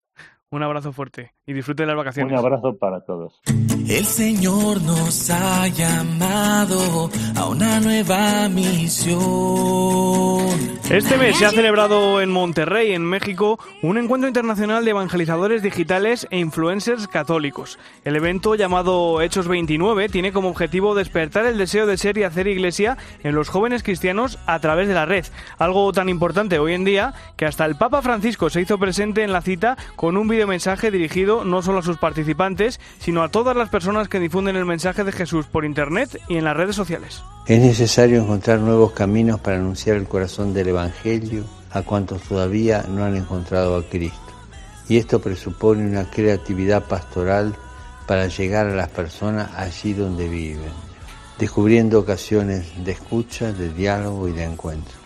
Un abrazo fuerte y disfrute de las vacaciones. Un abrazo para todos. El Señor nos ha llamado a una nueva misión. Este mes se ha celebrado en Monterrey, en México, un encuentro internacional de evangelizadores digitales e influencers católicos. El evento llamado Hechos 29 tiene como objetivo despertar el deseo de ser y hacer iglesia en los jóvenes cristianos a través de la red. Algo tan importante hoy en día que hasta el Papa Francisco se hizo presente en la cita con un video mensaje no solo a sus participantes, sino a todas las personas que difunden el mensaje de Jesús por Internet y en las redes sociales. Es necesario encontrar nuevos caminos para anunciar el corazón del Evangelio a cuantos todavía no han encontrado a Cristo. Y esto presupone una creatividad pastoral para llegar a las personas allí donde viven, descubriendo ocasiones de escucha, de diálogo y de encuentro.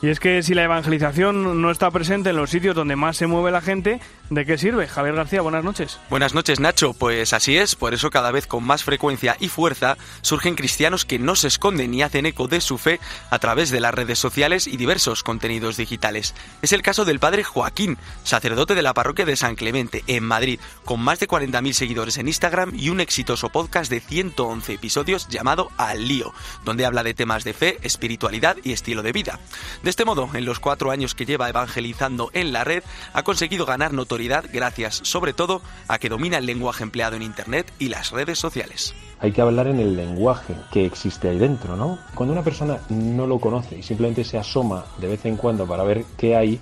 Y es que si la evangelización no está presente en los sitios donde más se mueve la gente, ¿De qué sirve? Javier García, buenas noches. Buenas noches, Nacho. Pues así es, por eso cada vez con más frecuencia y fuerza surgen cristianos que no se esconden ni hacen eco de su fe a través de las redes sociales y diversos contenidos digitales. Es el caso del padre Joaquín, sacerdote de la parroquia de San Clemente, en Madrid, con más de 40.000 seguidores en Instagram y un exitoso podcast de 111 episodios llamado Al Lío, donde habla de temas de fe, espiritualidad y estilo de vida. De este modo, en los cuatro años que lleva evangelizando en la red, ha conseguido ganar notoriedad gracias sobre todo a que domina el lenguaje empleado en Internet y las redes sociales. Hay que hablar en el lenguaje que existe ahí dentro, ¿no? Cuando una persona no lo conoce y simplemente se asoma de vez en cuando para ver qué hay,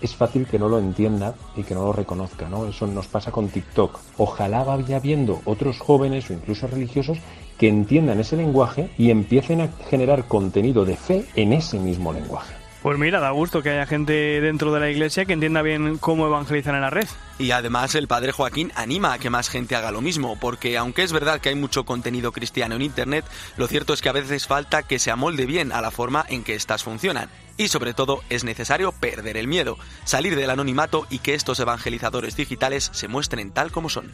es fácil que no lo entienda y que no lo reconozca, ¿no? Eso nos pasa con TikTok. Ojalá vaya viendo otros jóvenes o incluso religiosos que entiendan ese lenguaje y empiecen a generar contenido de fe en ese mismo lenguaje. Pues mira, da gusto que haya gente dentro de la iglesia que entienda bien cómo evangelizar en la red. Y además el padre Joaquín anima a que más gente haga lo mismo, porque aunque es verdad que hay mucho contenido cristiano en Internet, lo cierto es que a veces falta que se amolde bien a la forma en que éstas funcionan. Y sobre todo es necesario perder el miedo, salir del anonimato y que estos evangelizadores digitales se muestren tal como son.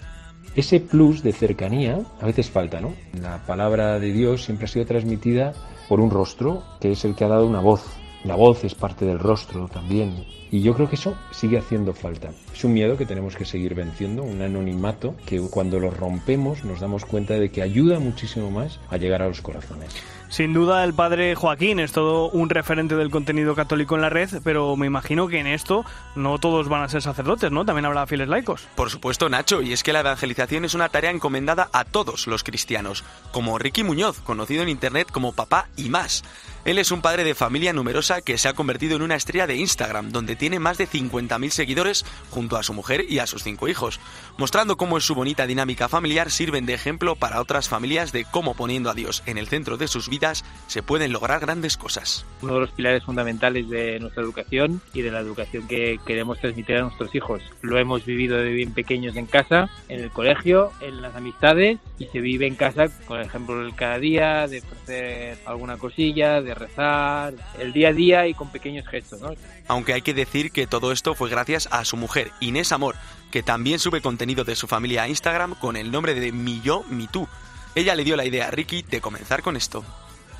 Ese plus de cercanía a veces falta, ¿no? La palabra de Dios siempre ha sido transmitida por un rostro que es el que ha dado una voz la voz es parte del rostro también. Y yo creo que eso sigue haciendo falta. Es un miedo que tenemos que seguir venciendo, un anonimato que cuando lo rompemos nos damos cuenta de que ayuda muchísimo más a llegar a los corazones. Sin duda el padre Joaquín es todo un referente del contenido católico en la red, pero me imagino que en esto no todos van a ser sacerdotes, ¿no? También habrá fieles laicos. Por supuesto, Nacho, y es que la evangelización es una tarea encomendada a todos los cristianos, como Ricky Muñoz, conocido en Internet como Papá y más. Él es un padre de familia numerosa que se ha convertido en una estrella de Instagram, donde tiene más de 50.000 seguidores junto a su mujer y a sus cinco hijos, mostrando cómo en su bonita dinámica familiar sirven de ejemplo para otras familias de cómo poniendo a Dios en el centro de sus vidas se pueden lograr grandes cosas. Uno de los pilares fundamentales de nuestra educación y de la educación que queremos transmitir a nuestros hijos. Lo hemos vivido de bien pequeños en casa, en el colegio, en las amistades y se vive en casa con el ejemplo del cada día, de ofrecer alguna cosilla, de rezar, el día a día y con pequeños gestos. Aunque hay que decir que todo esto fue gracias a su mujer, Inés Amor, que también sube contenido de su familia a Instagram con el nombre de Mi Yo, Mi Tú. Ella le dio la idea a Ricky de comenzar con esto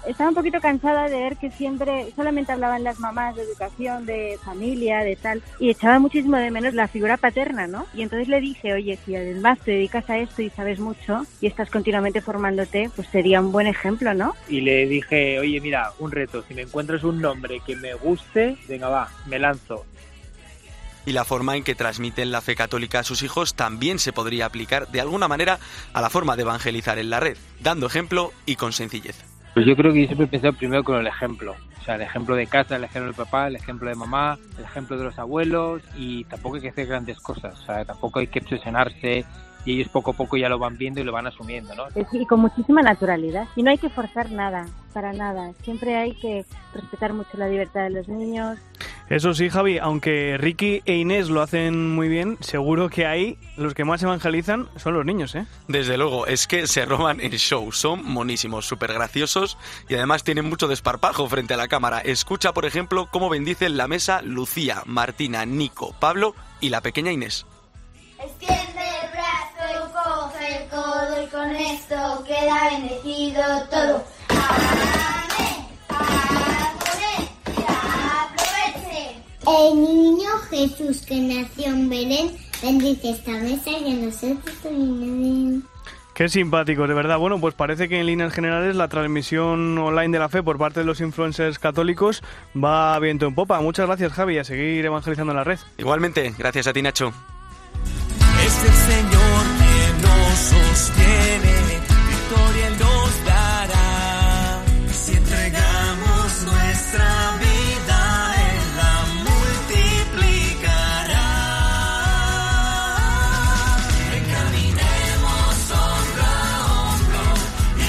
estaba un poquito cansada de ver que siempre solamente hablaban las mamás de educación, de familia, de tal, y echaba muchísimo de menos la figura paterna, ¿no? Y entonces le dije, oye, si además te dedicas a esto y sabes mucho y estás continuamente formándote, pues sería un buen ejemplo, ¿no? Y le dije, oye, mira, un reto, si me encuentras un nombre que me guste, venga, va, me lanzo. Y la forma en que transmiten la fe católica a sus hijos también se podría aplicar de alguna manera a la forma de evangelizar en la red, dando ejemplo y con sencillez. Pues yo creo que yo siempre he pensado primero con el ejemplo. O sea, el ejemplo de casa, el ejemplo del papá, el ejemplo de mamá, el ejemplo de los abuelos y tampoco hay que hacer grandes cosas. O sea, tampoco hay que obsesionarse y ellos poco a poco ya lo van viendo y lo van asumiendo, ¿no? Y con muchísima naturalidad. Y no hay que forzar nada, para nada. Siempre hay que respetar mucho la libertad de los niños. Eso sí, Javi, aunque Ricky e Inés lo hacen muy bien, seguro que ahí los que más evangelizan son los niños, ¿eh? Desde luego, es que se roban el show, son monísimos, súper graciosos y además tienen mucho desparpajo frente a la cámara. Escucha, por ejemplo, cómo bendicen la mesa Lucía, Martina, Nico, Pablo y la pequeña Inés. Extiende el con esto queda bendecido todo. El niño Jesús que nació en Belén bendice esta mesa y a nosotros también. Qué simpático, de verdad. Bueno, pues parece que en líneas generales la transmisión online de la fe por parte de los influencers católicos va viento en popa. Muchas gracias, Javi, a seguir evangelizando en la red. Igualmente, gracias a ti, Nacho. Es el Señor sostiene, victoria Él nos dará. Si entregamos nuestra vida, Él la multiplicará. Encaminemos hombro a hombro,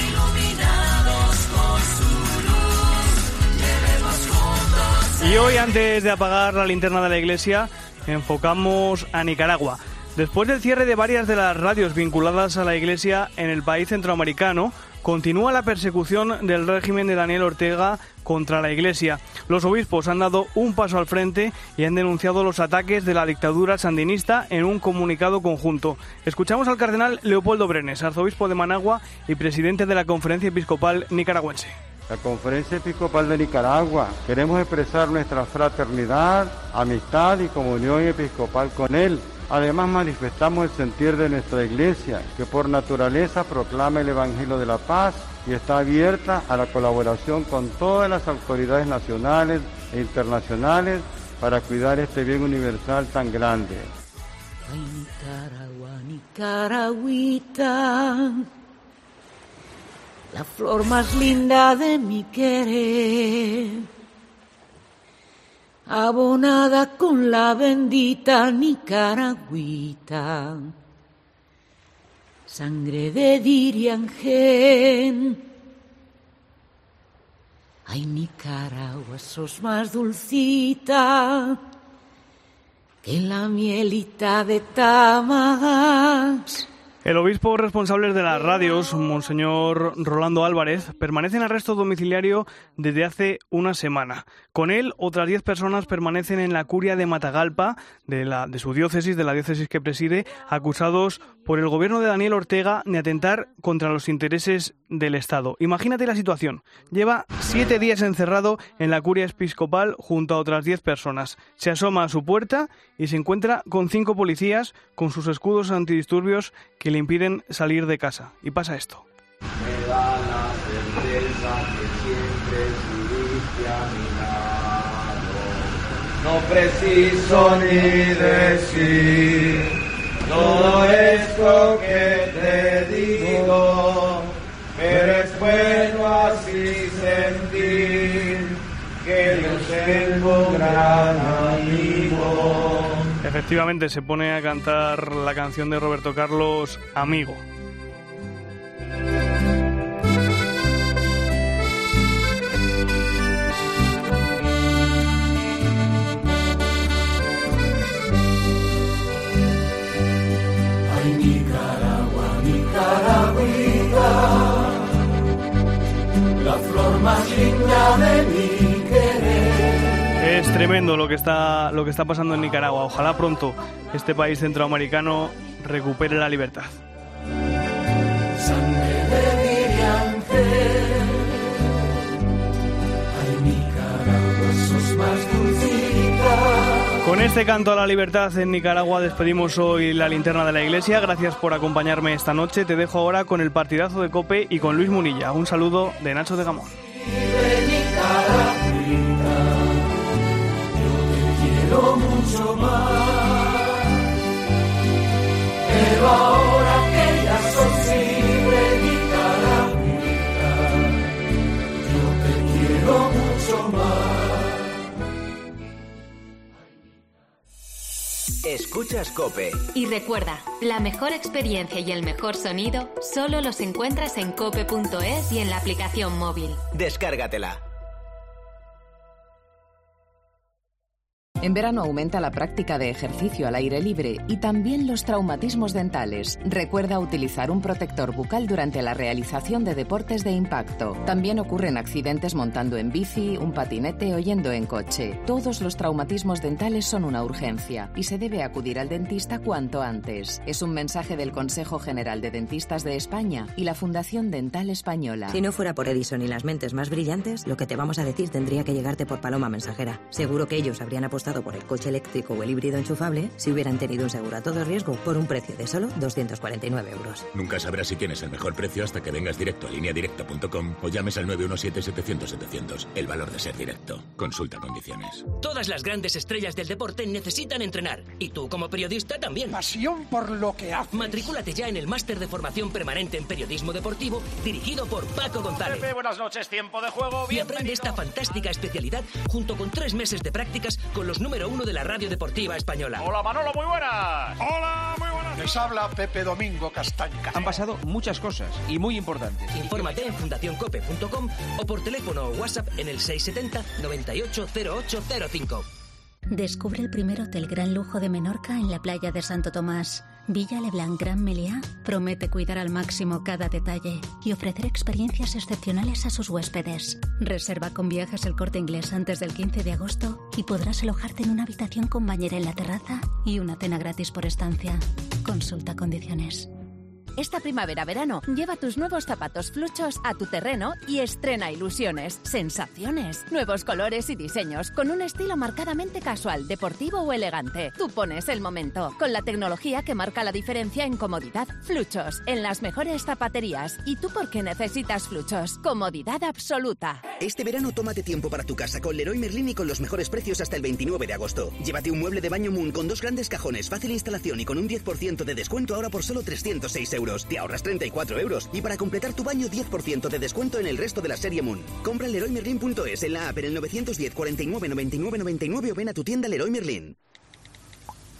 iluminados por su luz. Llevemos juntos. Y hoy, antes de apagar la linterna de la iglesia, enfocamos a Nicaragua. Después del cierre de varias de las radios vinculadas a la Iglesia en el país centroamericano, continúa la persecución del régimen de Daniel Ortega contra la Iglesia. Los obispos han dado un paso al frente y han denunciado los ataques de la dictadura sandinista en un comunicado conjunto. Escuchamos al cardenal Leopoldo Brenes, arzobispo de Managua y presidente de la Conferencia Episcopal Nicaragüense. La Conferencia Episcopal de Nicaragua queremos expresar nuestra fraternidad, amistad y comunión episcopal con él Además manifestamos el sentir de nuestra Iglesia, que por naturaleza proclama el Evangelio de la Paz y está abierta a la colaboración con todas las autoridades nacionales e internacionales para cuidar este bien universal tan grande. Ay, Nicaragua, Nicaragüita, la flor más linda de mi querer abonada con la bendita Nicaragüita, sangre de Diriangen, Ay, Nicaragua, sos más dulcita que la mielita de Tamagas. El obispo responsable de las radios, Monseñor Rolando Álvarez, permanece en arresto domiciliario desde hace una semana. Con él, otras 10 personas permanecen en la curia de Matagalpa, de, de su diócesis, de la diócesis que preside, acusados por el gobierno de Daniel Ortega de atentar contra los intereses del Estado. Imagínate la situación. Lleva siete días encerrado en la curia episcopal junto a otras 10 personas. Se asoma a su puerta y se encuentra con cinco policías con sus escudos antidisturbios que le impiden salir de casa. Y pasa esto. Me da la certeza que. No preciso ni decir todo esto que te digo, Efectivamente, se pone a cantar la canción de Roberto Carlos, Amigo. La flor más linda de querer. Es tremendo lo que está lo que está pasando en Nicaragua. Ojalá pronto este país centroamericano recupere la libertad. Con este canto a la libertad en Nicaragua despedimos hoy la linterna de la iglesia. Gracias por acompañarme esta noche. Te dejo ahora con el partidazo de Cope y con Luis Munilla. Un saludo de Nacho de Gamón. Quiero mucho más. Pero ahora que ya sos libre, yo te quiero mucho más. Escuchas Cope. Y recuerda, la mejor experiencia y el mejor sonido solo los encuentras en cope.es y en la aplicación móvil. Descárgatela. En verano aumenta la práctica de ejercicio al aire libre y también los traumatismos dentales. Recuerda utilizar un protector bucal durante la realización de deportes de impacto. También ocurren accidentes montando en bici, un patinete o yendo en coche. Todos los traumatismos dentales son una urgencia y se debe acudir al dentista cuanto antes. Es un mensaje del Consejo General de Dentistas de España y la Fundación Dental Española. Si no fuera por Edison y las mentes más brillantes, lo que te vamos a decir tendría que llegarte por paloma mensajera. Seguro que ellos habrían apostado por el coche eléctrico o el híbrido enchufable si hubieran tenido un seguro a todo riesgo por un precio de solo 249 euros. Nunca sabrás si tienes el mejor precio hasta que vengas directo a lineadirecta.com o llames al 917-700-700. El valor de ser directo. Consulta condiciones. Todas las grandes estrellas del deporte necesitan entrenar. Y tú, como periodista, también. Pasión por lo que haces. Matricúlate ya en el máster de formación permanente en periodismo deportivo dirigido por Paco González. Pepe, buenas noches, tiempo de juego. Y aprende esta fantástica especialidad junto con tres meses de prácticas con los número uno de la radio deportiva española. Hola Manolo, muy buenas. Hola, muy buenas. Les habla Pepe Domingo Castaña. Han pasado muchas cosas y muy importantes. Infórmate en fundacioncope.com o por teléfono o WhatsApp en el 670 980805. Descubre el primer hotel gran lujo de Menorca en la playa de Santo Tomás. Villa Leblanc Gran Meliá promete cuidar al máximo cada detalle y ofrecer experiencias excepcionales a sus huéspedes. Reserva con viajes el corte inglés antes del 15 de agosto y podrás alojarte en una habitación con bañera en la terraza y una cena gratis por estancia. Consulta condiciones. Esta primavera-verano, lleva tus nuevos zapatos fluchos a tu terreno y estrena ilusiones, sensaciones, nuevos colores y diseños con un estilo marcadamente casual, deportivo o elegante. Tú pones el momento con la tecnología que marca la diferencia en comodidad. Fluchos, en las mejores zapaterías. ¿Y tú por qué necesitas fluchos? Comodidad absoluta. Este verano tómate tiempo para tu casa con Leroy Merlin y con los mejores precios hasta el 29 de agosto. Llévate un mueble de baño Moon con dos grandes cajones, fácil instalación y con un 10% de descuento ahora por solo 306 euros. Te ahorras 34 euros. Y para completar tu baño, 10% de descuento en el resto de la serie Moon. Compra en LeroyMerlin.es en la app en el 910 49 99 99 o ven a tu tienda Leroy Merlin.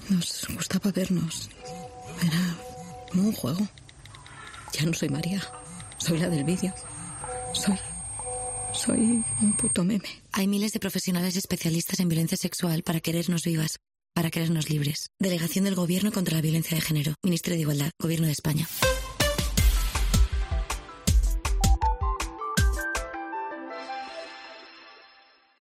Nos gustaba vernos. Era como un juego. Ya no soy María. Soy la del vídeo. Soy Soy un puto meme. Hay miles de profesionales especialistas en violencia sexual para querernos vivas, para querernos libres. Delegación del Gobierno contra la Violencia de Género. Ministerio de Igualdad. Gobierno de España.